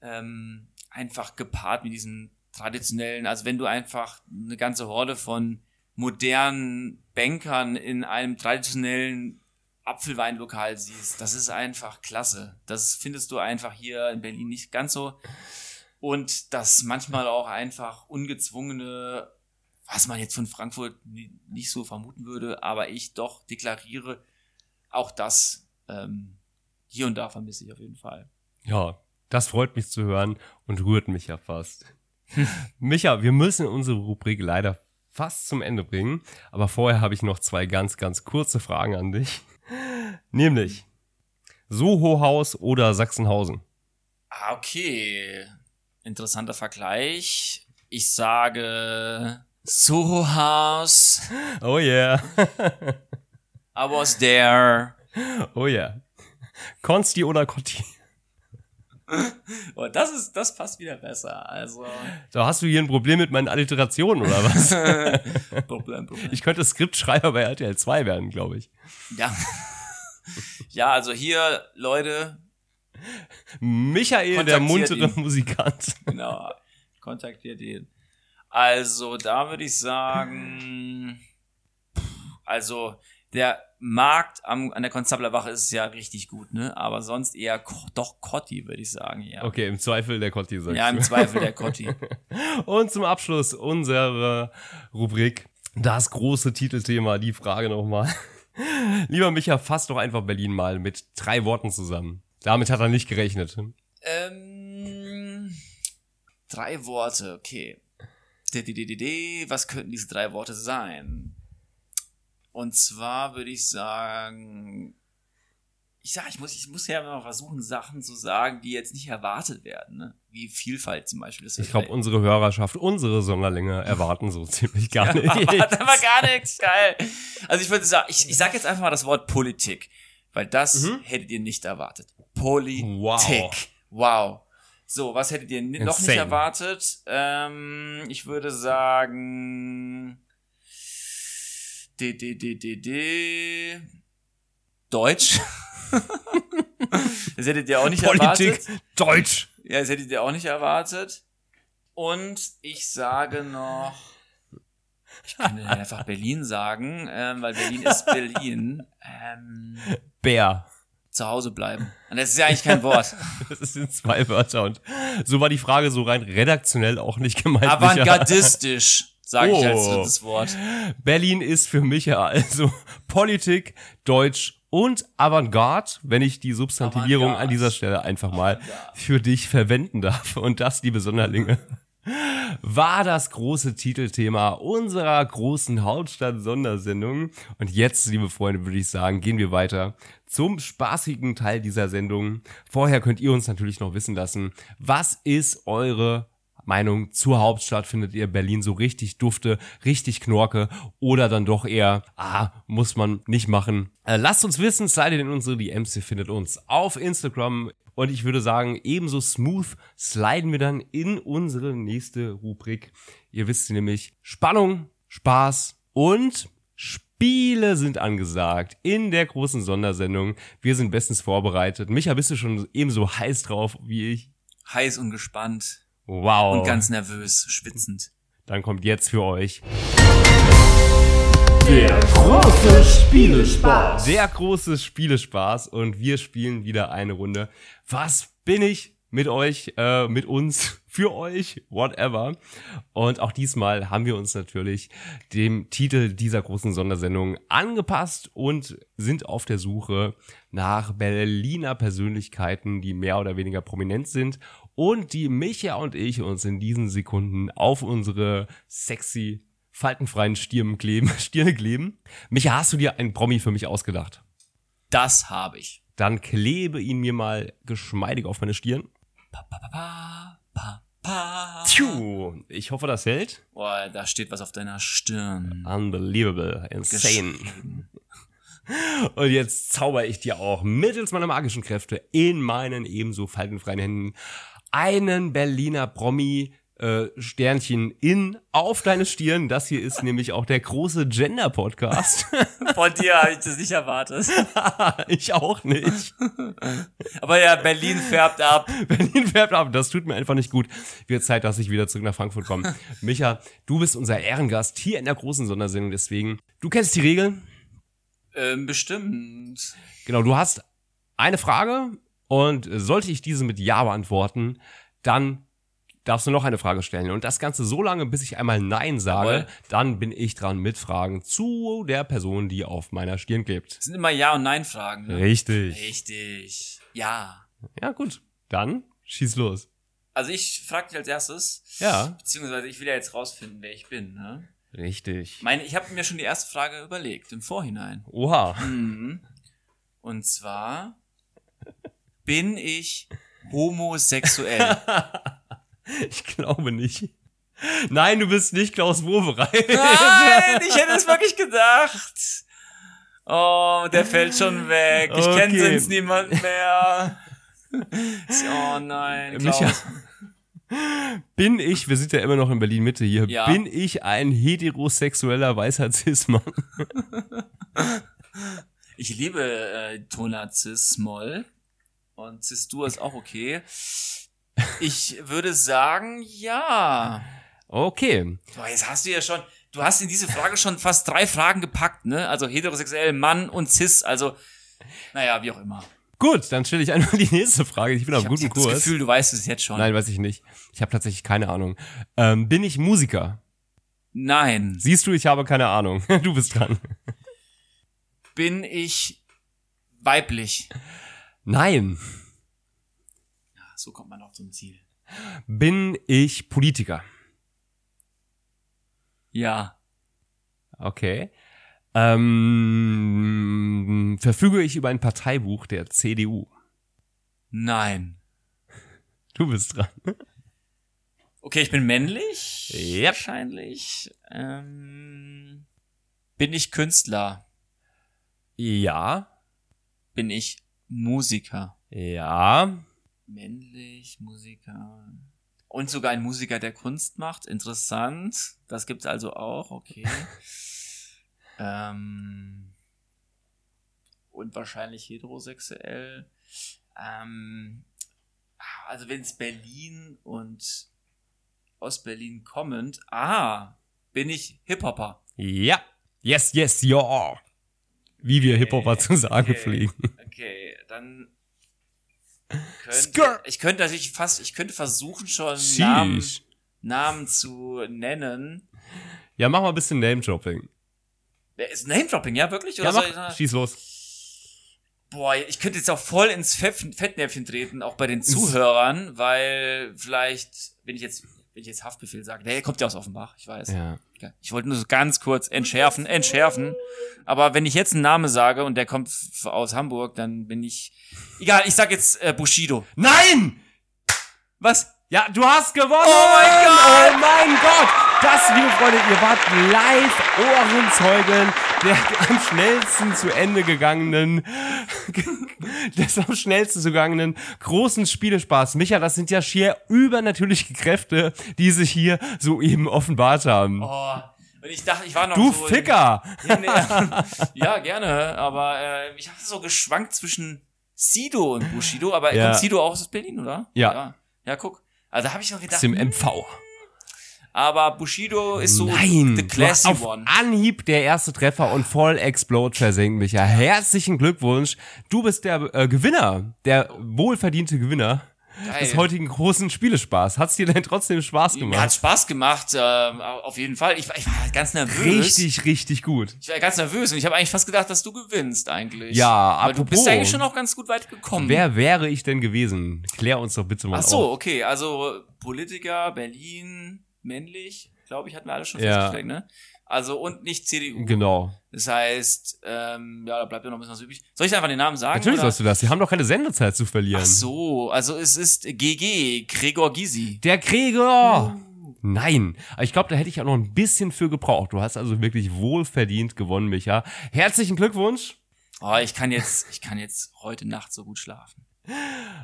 ähm, einfach gepaart mit diesem traditionellen, also wenn du einfach eine ganze Horde von modernen Bankern in einem traditionellen Apfelweinlokal siehst, das ist einfach klasse. Das findest du einfach hier in Berlin nicht ganz so. Und das manchmal auch einfach ungezwungene, was man jetzt von Frankfurt ni- nicht so vermuten würde, aber ich doch deklariere, auch das ähm, hier und da vermisse ich auf jeden Fall. Ja, das freut mich zu hören und rührt mich ja fast. Micha, wir müssen unsere Rubrik leider fast zum Ende bringen, aber vorher habe ich noch zwei ganz, ganz kurze Fragen an dich. Nämlich, Soho-Haus oder Sachsenhausen? Ah, okay. Interessanter Vergleich. Ich sage Soho House. Oh yeah, I was there. oh yeah. Konsti oder Kotti? Oh, das ist, das passt wieder besser. Also, Da hast du hier ein Problem mit meinen Alliterationen oder was? Problem, Problem. Ich könnte Skriptschreiber bei RTL 2 werden, glaube ich. Ja. Ja, also hier, Leute, Michael, der muntere ihn. Musikant. genau, kontaktiert ihn. Also, da würde ich sagen, also, der Markt am, an der Konstablerwache ist ja richtig gut, ne? Aber sonst eher Ko doch Cotti, würde ich sagen, ja. Okay, im Zweifel der Kotti sagst Ja, du. im Zweifel der Cotti. Und zum Abschluss unserer Rubrik das große Titelthema, die Frage nochmal. Lieber Micha, fass doch einfach Berlin mal mit drei Worten zusammen. Damit hat er nicht gerechnet. Ähm, drei Worte, okay. D -d -d -d -d, was könnten diese drei Worte sein? Und zwar würde ich sagen, ich sag, ich muss, ich muss ja immer versuchen, Sachen zu sagen, die jetzt nicht erwartet werden, ne? Wie Vielfalt zum Beispiel. Ich glaube, unsere Hörerschaft, unsere Sonderlinge erwarten so ziemlich gar nicht. Hat aber gar nichts, geil. Also ich würde sagen, ich, ich sag jetzt einfach mal das Wort Politik, weil das hättet ihr nicht erwartet. Politik. Wow. Wow. So, was hättet ihr ni- noch nicht Insane. erwartet? Ähm, ich würde sagen D D D D D Deutsch. das hättet ihr auch nicht Politik, erwartet. Deutsch. Ja, das hättet ihr auch nicht erwartet. Und ich sage noch, ich könnte einfach Berlin sagen, ähm, weil Berlin ist Berlin. Ähm, Bär. zu Hause bleiben. Und das ist ja eigentlich kein Wort. Das sind zwei Wörter und so war die Frage so rein redaktionell auch nicht gemeint. Avantgardistisch, sage ich als Oh. drittes Wort. Berlin ist für mich also Politik, Deutsch und Avantgarde, wenn ich die Substantivierung Avantgarde. an dieser Stelle einfach mal für dich verwenden darf. Und das, liebe Sonderlinge, war das große Titelthema unserer großen Hauptstadt-Sondersendung. Und jetzt, liebe Freunde, würde ich sagen, gehen wir weiter zum spaßigen Teil dieser Sendung. Vorher könnt ihr uns natürlich noch wissen lassen, was ist eure Meinung zur Hauptstadt? Findet ihr Berlin so richtig dufte, richtig knorke oder dann doch eher, ah, muss man nicht machen? Äh, lasst uns wissen, slidet in unsere DMs, ihr findet uns auf Instagram und ich würde sagen, ebenso smooth sliden wir dann in unsere nächste Rubrik. Ihr wisst nämlich, Spannung, Spaß und Spiele sind angesagt in der großen Sondersendung. Wir sind bestens vorbereitet. Micha, bist du schon ebenso heiß drauf wie ich? Heiß und gespannt Wow. und ganz nervös, schwitzend. Dann kommt jetzt für euch Der große Spielespaß. der große Spielespaß und wir spielen wieder eine Runde. Was bin ich mit euch, äh, mit uns, für euch, whatever. Und auch diesmal haben wir uns natürlich dem Titel dieser großen Sondersendung angepasst und sind auf der Suche nach Berliner Persönlichkeiten, die mehr oder weniger prominent sind und die Micha und ich uns in diesen Sekunden auf unsere sexy faltenfreien Stirn kleben, Stirne kleben. Micha, hast du dir einen Promi für mich ausgedacht? Das habe ich. Dann klebe ihn mir mal geschmeidig auf meine Stirn. Pa, pa, pa, pa, pa, pa. Tschu, ich hoffe, das hält. Boah, da steht was auf deiner Stirn. Unbelievable, insane. Und jetzt zauber ich dir auch mittels meiner magischen Kräfte in meinen ebenso faltenfreien Händen einen Berliner Promi äh, Sternchen in auf deine Stirn. Das hier ist nämlich auch der große Gender Podcast. Von dir habe ich das nicht erwartet. ich auch nicht. Aber ja, Berlin färbt ab. Berlin färbt ab. Das tut mir einfach nicht gut. Wird Zeit, dass ich wieder zurück nach Frankfurt komme. Micha, du bist unser Ehrengast hier in der großen Sondersendung. Deswegen, du kennst die Regeln. Ähm, bestimmt. Genau, du hast eine Frage und sollte ich diese mit Ja beantworten, dann darfst du noch eine Frage stellen. Und das Ganze so lange, bis ich einmal Nein sage, Jawohl. dann bin ich dran mit Fragen zu der Person, die auf meiner Stirn klebt. Das sind immer Ja- und Nein-Fragen. Ne? Richtig. Richtig. Ja. Ja, gut. Dann schieß los. Also ich frage dich als erstes. Ja. Beziehungsweise ich will ja jetzt rausfinden, wer ich bin. Ne? Richtig. Meine, ich habe mir schon die erste Frage überlegt, im Vorhinein. Oha. Mhm. Und zwar, bin ich homosexuell? Ich glaube nicht. Nein, du bist nicht Klaus Wowerei. Nein, ich hätte es wirklich gedacht. Oh, der fällt schon weg. Ich kenne Okay. sonst niemand mehr. Oh nein, Klaus. Micha, bin ich, wir sind ja immer noch in Berlin Mitte hier, Ja. bin ich ein heterosexueller weißer Cis-Mann? Ich liebe äh, Tona Und Cis-Dur ist auch okay. Ich würde sagen, ja. Okay. Boah, jetzt hast du ja schon, du hast in diese Frage schon fast drei Fragen gepackt, ne? Also heterosexuell, Mann und Cis, also, naja, wie auch immer. Gut, dann stelle ich einfach die nächste Frage. Ich bin auf Ich gutem habe das Kurs. Gefühl, du weißt es jetzt schon. Nein, weiß ich nicht. Ich habe tatsächlich keine Ahnung. Ähm, bin ich Musiker? Nein. Siehst du, ich habe keine Ahnung. Du bist dran. Bin ich weiblich? Nein. So kommt man auch zum Ziel. Bin ich Politiker? Ja. Okay. Ähm, verfüge ich über ein Parteibuch der CDU? Nein. Du bist dran. Okay, ich bin männlich. Yep. Wahrscheinlich. Ähm, bin ich Künstler? Ja. Bin ich Musiker? Ja. Männlich, Musiker. Und sogar ein Musiker, der Kunst macht. Interessant. Das gibt's also auch, okay. ähm, und wahrscheinlich heterosexuell. Ähm, also wenn es Berlin und Ostberlin kommend, ah, bin ich Hip-Hopper. Ja. Yes, yes, ja. Wie wir Hip-Hopper zu sagen okay. pflegen. Okay, dann könnte, ich könnte natürlich fast, ich könnte versuchen schon Namen. Namen zu nennen. Ja, mach mal ein bisschen Name-Dropping. Ist Name-Dropping, ja wirklich? Ja, Oder soll mach. ich, Schieß los. boah, ich könnte jetzt auch voll ins Fettnäpfchen treten, auch bei den Zuhörern, weil vielleicht, wenn ich jetzt, wenn ich jetzt Haftbefehl sage, der kommt ja aus Offenbach, ich weiß. Ja. Ich wollte nur so ganz kurz entschärfen, entschärfen. Aber wenn ich jetzt einen Namen sage und der kommt aus Hamburg, dann bin ich. Egal, ich sag jetzt äh, Bushido. Nein! Was? Ja, du hast gewonnen! Oh mein Gott! Oh mein Gott! Das, liebe Freunde, ihr wart live Ohrenzeugen der am schnellsten zu Ende gegangenen, des am schnellsten zu gegangenen großen Spielespaß. Micha, das sind ja schier übernatürliche Kräfte, die sich hier soeben offenbart haben. Oh. Und ich dachte, ich war noch du so. Ficker! In, in, ja, gerne. Aber äh, ich habe so geschwankt zwischen Sido und Bushido. Aber Ja. kommt Sido auch aus Berlin, oder? Ja. Ja, ja guck. Also da habe ich noch Aus gedacht. dem hm, MV. Aber Bushido ist so Nein, the classy auf one. Anhieb der erste Treffer und voll Explode versenkt Micha. Herzlichen Glückwunsch. Du bist der äh, Gewinner, der wohlverdiente Gewinner des heutigen großen Spielespaß. Hat's dir denn trotzdem Spaß Mir hat gemacht? Spaß gemacht, äh, auf jeden Fall. Ich war, ich war ganz nervös. Richtig, richtig gut. Ich war ganz nervös und ich habe eigentlich fast gedacht, dass du gewinnst eigentlich. Ja, Aber du bist ja eigentlich schon auch ganz gut weit gekommen. Wer wäre ich denn gewesen? Klär uns doch bitte mal Ach so, auf. okay. Also Politiker, Berlin, männlich, glaube ich, hatten wir alle schon Ja. festgestellt, ne? Also und nicht CDU. Genau. Das heißt, ähm, ja, da bleibt ja noch ein bisschen was übrig. Soll ich einfach den Namen sagen? Natürlich oder? sollst du das. Wir haben doch keine Sendezeit zu verlieren. Ach so, also es ist GG, Gregor Gysi. Der Krieger! Nein, Aber ich glaube, da hätte ich auch noch ein bisschen für gebraucht. Du hast also wirklich wohlverdient gewonnen, Micha. Herzlichen Glückwunsch. Oh, ich kann jetzt, ich kann jetzt heute Nacht so gut schlafen.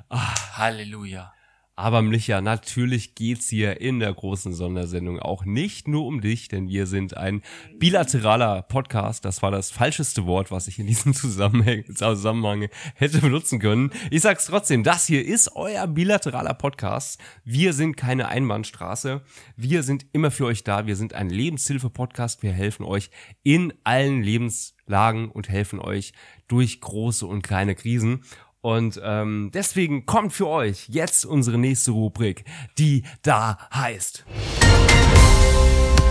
Ah. Halleluja. Aber Micha, natürlich geht's hier in der großen Sondersendung auch nicht nur um dich, denn wir sind ein bilateraler Podcast. Das war das falscheste Wort, was ich in diesem Zusammenhang, Zusammenhang hätte benutzen können. Ich sag's trotzdem, das hier ist euer bilateraler Podcast. Wir sind keine Einbahnstraße. Wir sind immer für euch da. Wir sind ein Lebenshilfe-Podcast. Wir helfen euch in allen Lebenslagen und helfen euch durch große und kleine Krisen. Und ähm, deswegen kommt für euch jetzt unsere nächste Rubrik, die da heißt.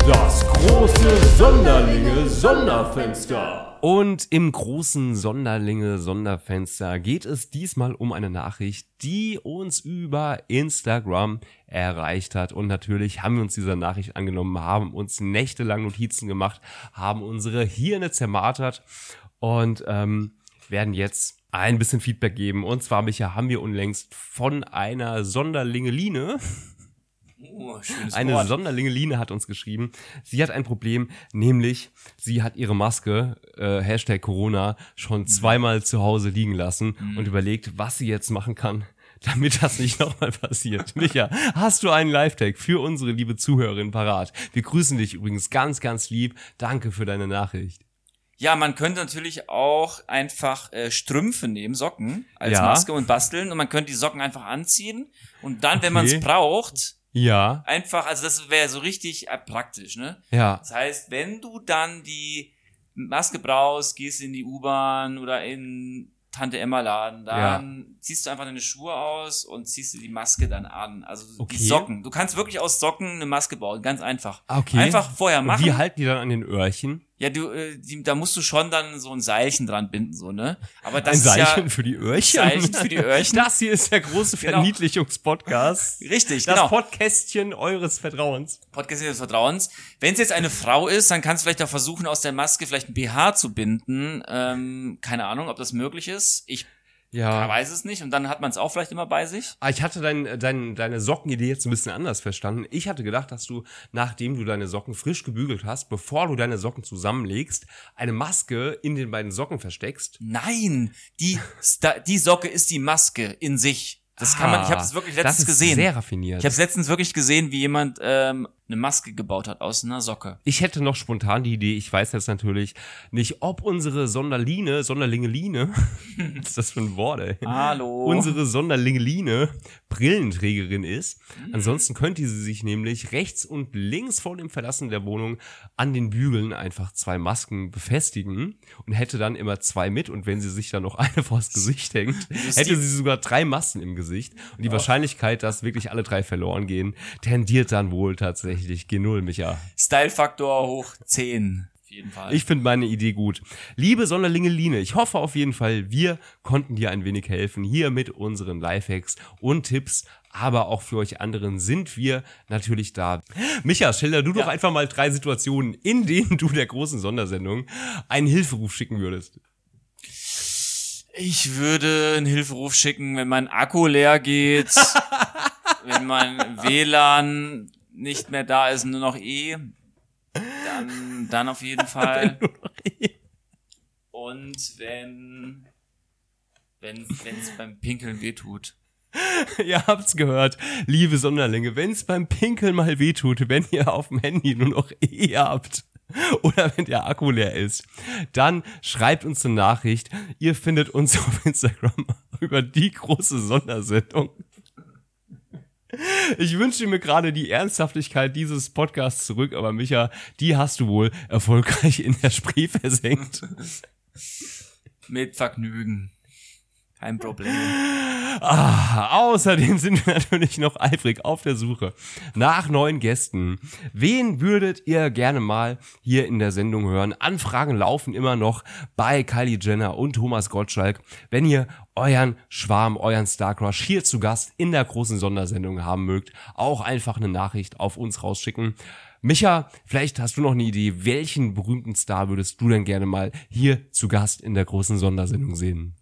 Das große Sonderlinge Sonderfenster. Und im großen Sonderlinge Sonderfenster geht es diesmal um eine Nachricht, die uns über Instagram erreicht hat. Und natürlich haben wir uns dieser Nachricht angenommen, haben uns nächtelang Notizen gemacht, haben unsere Hirne zermartert und ähm, werden jetzt ein bisschen Feedback geben. Und zwar, Micha, haben wir unlängst von einer Sonderlingeline Oh, eine Wort. Sonderlingeline hat uns geschrieben, sie hat ein Problem, nämlich sie hat ihre Maske, äh, Hashtag Corona, schon Mhm. zweimal zu Hause liegen lassen und überlegt, was sie jetzt machen kann, damit das nicht nochmal passiert. Micha, hast du einen Live-Tag für unsere liebe Zuhörerin parat? Wir grüßen dich übrigens ganz, ganz lieb. Danke für deine Nachricht. Ja, man könnte natürlich auch einfach äh, Strümpfe nehmen, Socken als Ja. Maske und basteln und man könnte die Socken einfach anziehen und dann, wenn man Okay. es braucht, Ja, einfach, also das wäre so richtig äh, praktisch, ne? ja, Das heißt, wenn du dann die Maske brauchst, gehst in die U-Bahn oder in Tante Emma Laden, dann ziehst du einfach deine Schuhe aus und ziehst dir die Maske dann an. Also Okay. die Socken. Du kannst wirklich aus Socken eine Maske bauen, ganz einfach. okay. Einfach vorher Und machen. Wie halten die dann an den Öhrchen? Ja, du, äh, die, da musst du schon dann so ein Seilchen dran binden, so, ne? Aber das ein Seilchen ja für die Öhrchen? Seilchen für die Öhrchen. Das hier ist der große Genau. Verniedlichungspodcast. richtig, Das genau. Podcastchen eures Vertrauens. Podcast des Vertrauens. Wenn es jetzt eine Frau ist, dann kannst du vielleicht auch versuchen, aus der Maske vielleicht ein BH zu binden. Ähm, keine Ahnung, ob das möglich ist. Ich Ja. weiß es nicht. Und dann hat man es auch vielleicht immer bei sich. Ah, Ich hatte dein, dein, deine Sockenidee jetzt ein bisschen anders verstanden. Ich hatte gedacht, dass du, nachdem du deine Socken frisch gebügelt hast, bevor du deine Socken zusammenlegst, eine Maske in den beiden Socken versteckst. Nein, die, die Socke ist die Maske in sich. Das kann man, ich habe es wirklich Ah, das letztens ist gesehen. sehr raffiniert. Ich habe es letztens wirklich gesehen, wie jemand ähm, eine Maske gebaut hat aus einer Socke. Ich hätte noch spontan die Idee, ich weiß jetzt natürlich nicht, ob unsere Sonderline, Sonderlingeline, was ist das für ein Wort, ey? Hallo. Unsere Sonderlingeline Brillenträgerin ist. Ansonsten könnte sie sich nämlich rechts und links vor dem Verlassen der Wohnung an den Bügeln einfach zwei Masken befestigen und hätte dann immer zwei mit und wenn sie sich dann noch eine vors Gesicht hängt, hätte sie sogar drei Masken im Gesicht und die Wahrscheinlichkeit, dass wirklich alle drei verloren gehen, tendiert dann wohl tatsächlich G0, Micha. Style-Faktor hoch 10. Auf jeden Fall. Ich finde meine Idee gut. Liebe Sonderlingeline, ich hoffe auf jeden Fall, wir konnten dir ein wenig helfen hier mit unseren Lifehacks und Tipps. Aber auch für euch anderen sind wir natürlich da. Micha, schilder du doch einfach mal drei Situationen, in denen du der großen Sondersendung einen Hilferuf schicken würdest. Ich würde einen Hilferuf schicken, wenn mein Akku leer geht, wenn mein WLAN nicht mehr da ist, nur noch E, dann, dann auf jeden Fall. Und wenn, wenn, wenn es beim Pinkeln wehtut. Ihr habt's gehört, liebe Sonderlinge, wenn's beim Pinkeln mal wehtut, wenn ihr auf dem Handy nur noch E habt oder wenn der Akku leer ist, dann schreibt uns eine Nachricht. Ihr findet uns auf Instagram über die große Sondersendung. Ich wünsche mir gerade die Ernsthaftigkeit dieses Podcasts zurück, aber Micha, die hast du wohl erfolgreich in der Spree versenkt. Mit Vergnügen. Kein Problem. Ah, außerdem sind wir natürlich noch eifrig auf der Suche nach neuen Gästen. Wen würdet ihr gerne mal hier in der Sendung hören? Anfragen laufen immer noch bei Kylie Jenner und Thomas Gottschalk. Wenn ihr euren Schwarm, euren Starcrush hier zu Gast in der großen Sondersendung haben mögt, auch einfach eine Nachricht auf uns rausschicken. Micha, vielleicht hast du noch eine Idee, welchen berühmten Star würdest du denn gerne mal hier zu Gast in der großen Sondersendung sehen?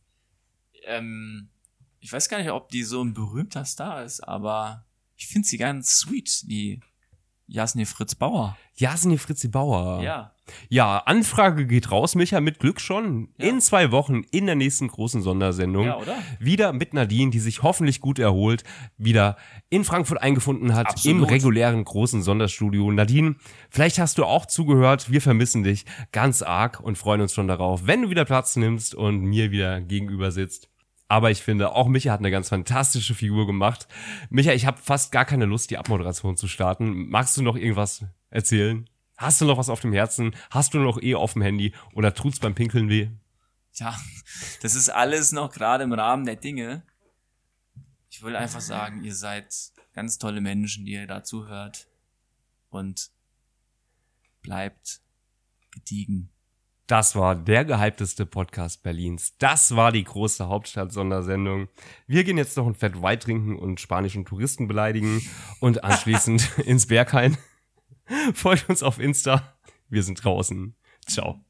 Ähm, ich weiß gar nicht, ob die so ein berühmter Star ist, aber ich finde sie ganz sweet, die Jasni Fritz Bauer. Jasni Fritzi Bauer. Ja. Ja, Anfrage geht raus, Micha, mit Glück schon. Ja. In zwei Wochen in der nächsten großen Sondersendung. Ja, oder? Wieder mit Nadine, die sich hoffentlich gut erholt, wieder in Frankfurt eingefunden hat, Absolut. im regulären großen Sonderstudio. Nadine, vielleicht hast du auch zugehört. Wir vermissen dich ganz arg und freuen uns schon darauf, wenn du wieder Platz nimmst und mir wieder gegenüber sitzt. Aber ich finde, auch Micha hat eine ganz fantastische Figur gemacht. Micha, ich habe fast gar keine Lust, die Abmoderation zu starten. Magst du noch irgendwas erzählen? Hast du noch was auf dem Herzen? Hast du noch eh auf dem Handy? Oder tut's beim Pinkeln weh? Ja, das ist alles noch gerade im Rahmen der Dinge. Ich will einfach sagen, ihr seid ganz tolle Menschen, die ihr da zuhört. Und bleibt gediegen. Das war der gehypteste Podcast Berlins. Das war die große Hauptstadt-Sondersendung. Wir gehen jetzt noch ein Fett White trinken und spanischen Touristen beleidigen und anschließend ins Berghain. Folgt uns auf Insta. Wir sind draußen. Ciao.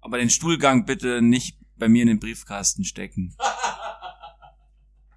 Aber den Stuhlgang bitte nicht bei mir in den Briefkasten stecken.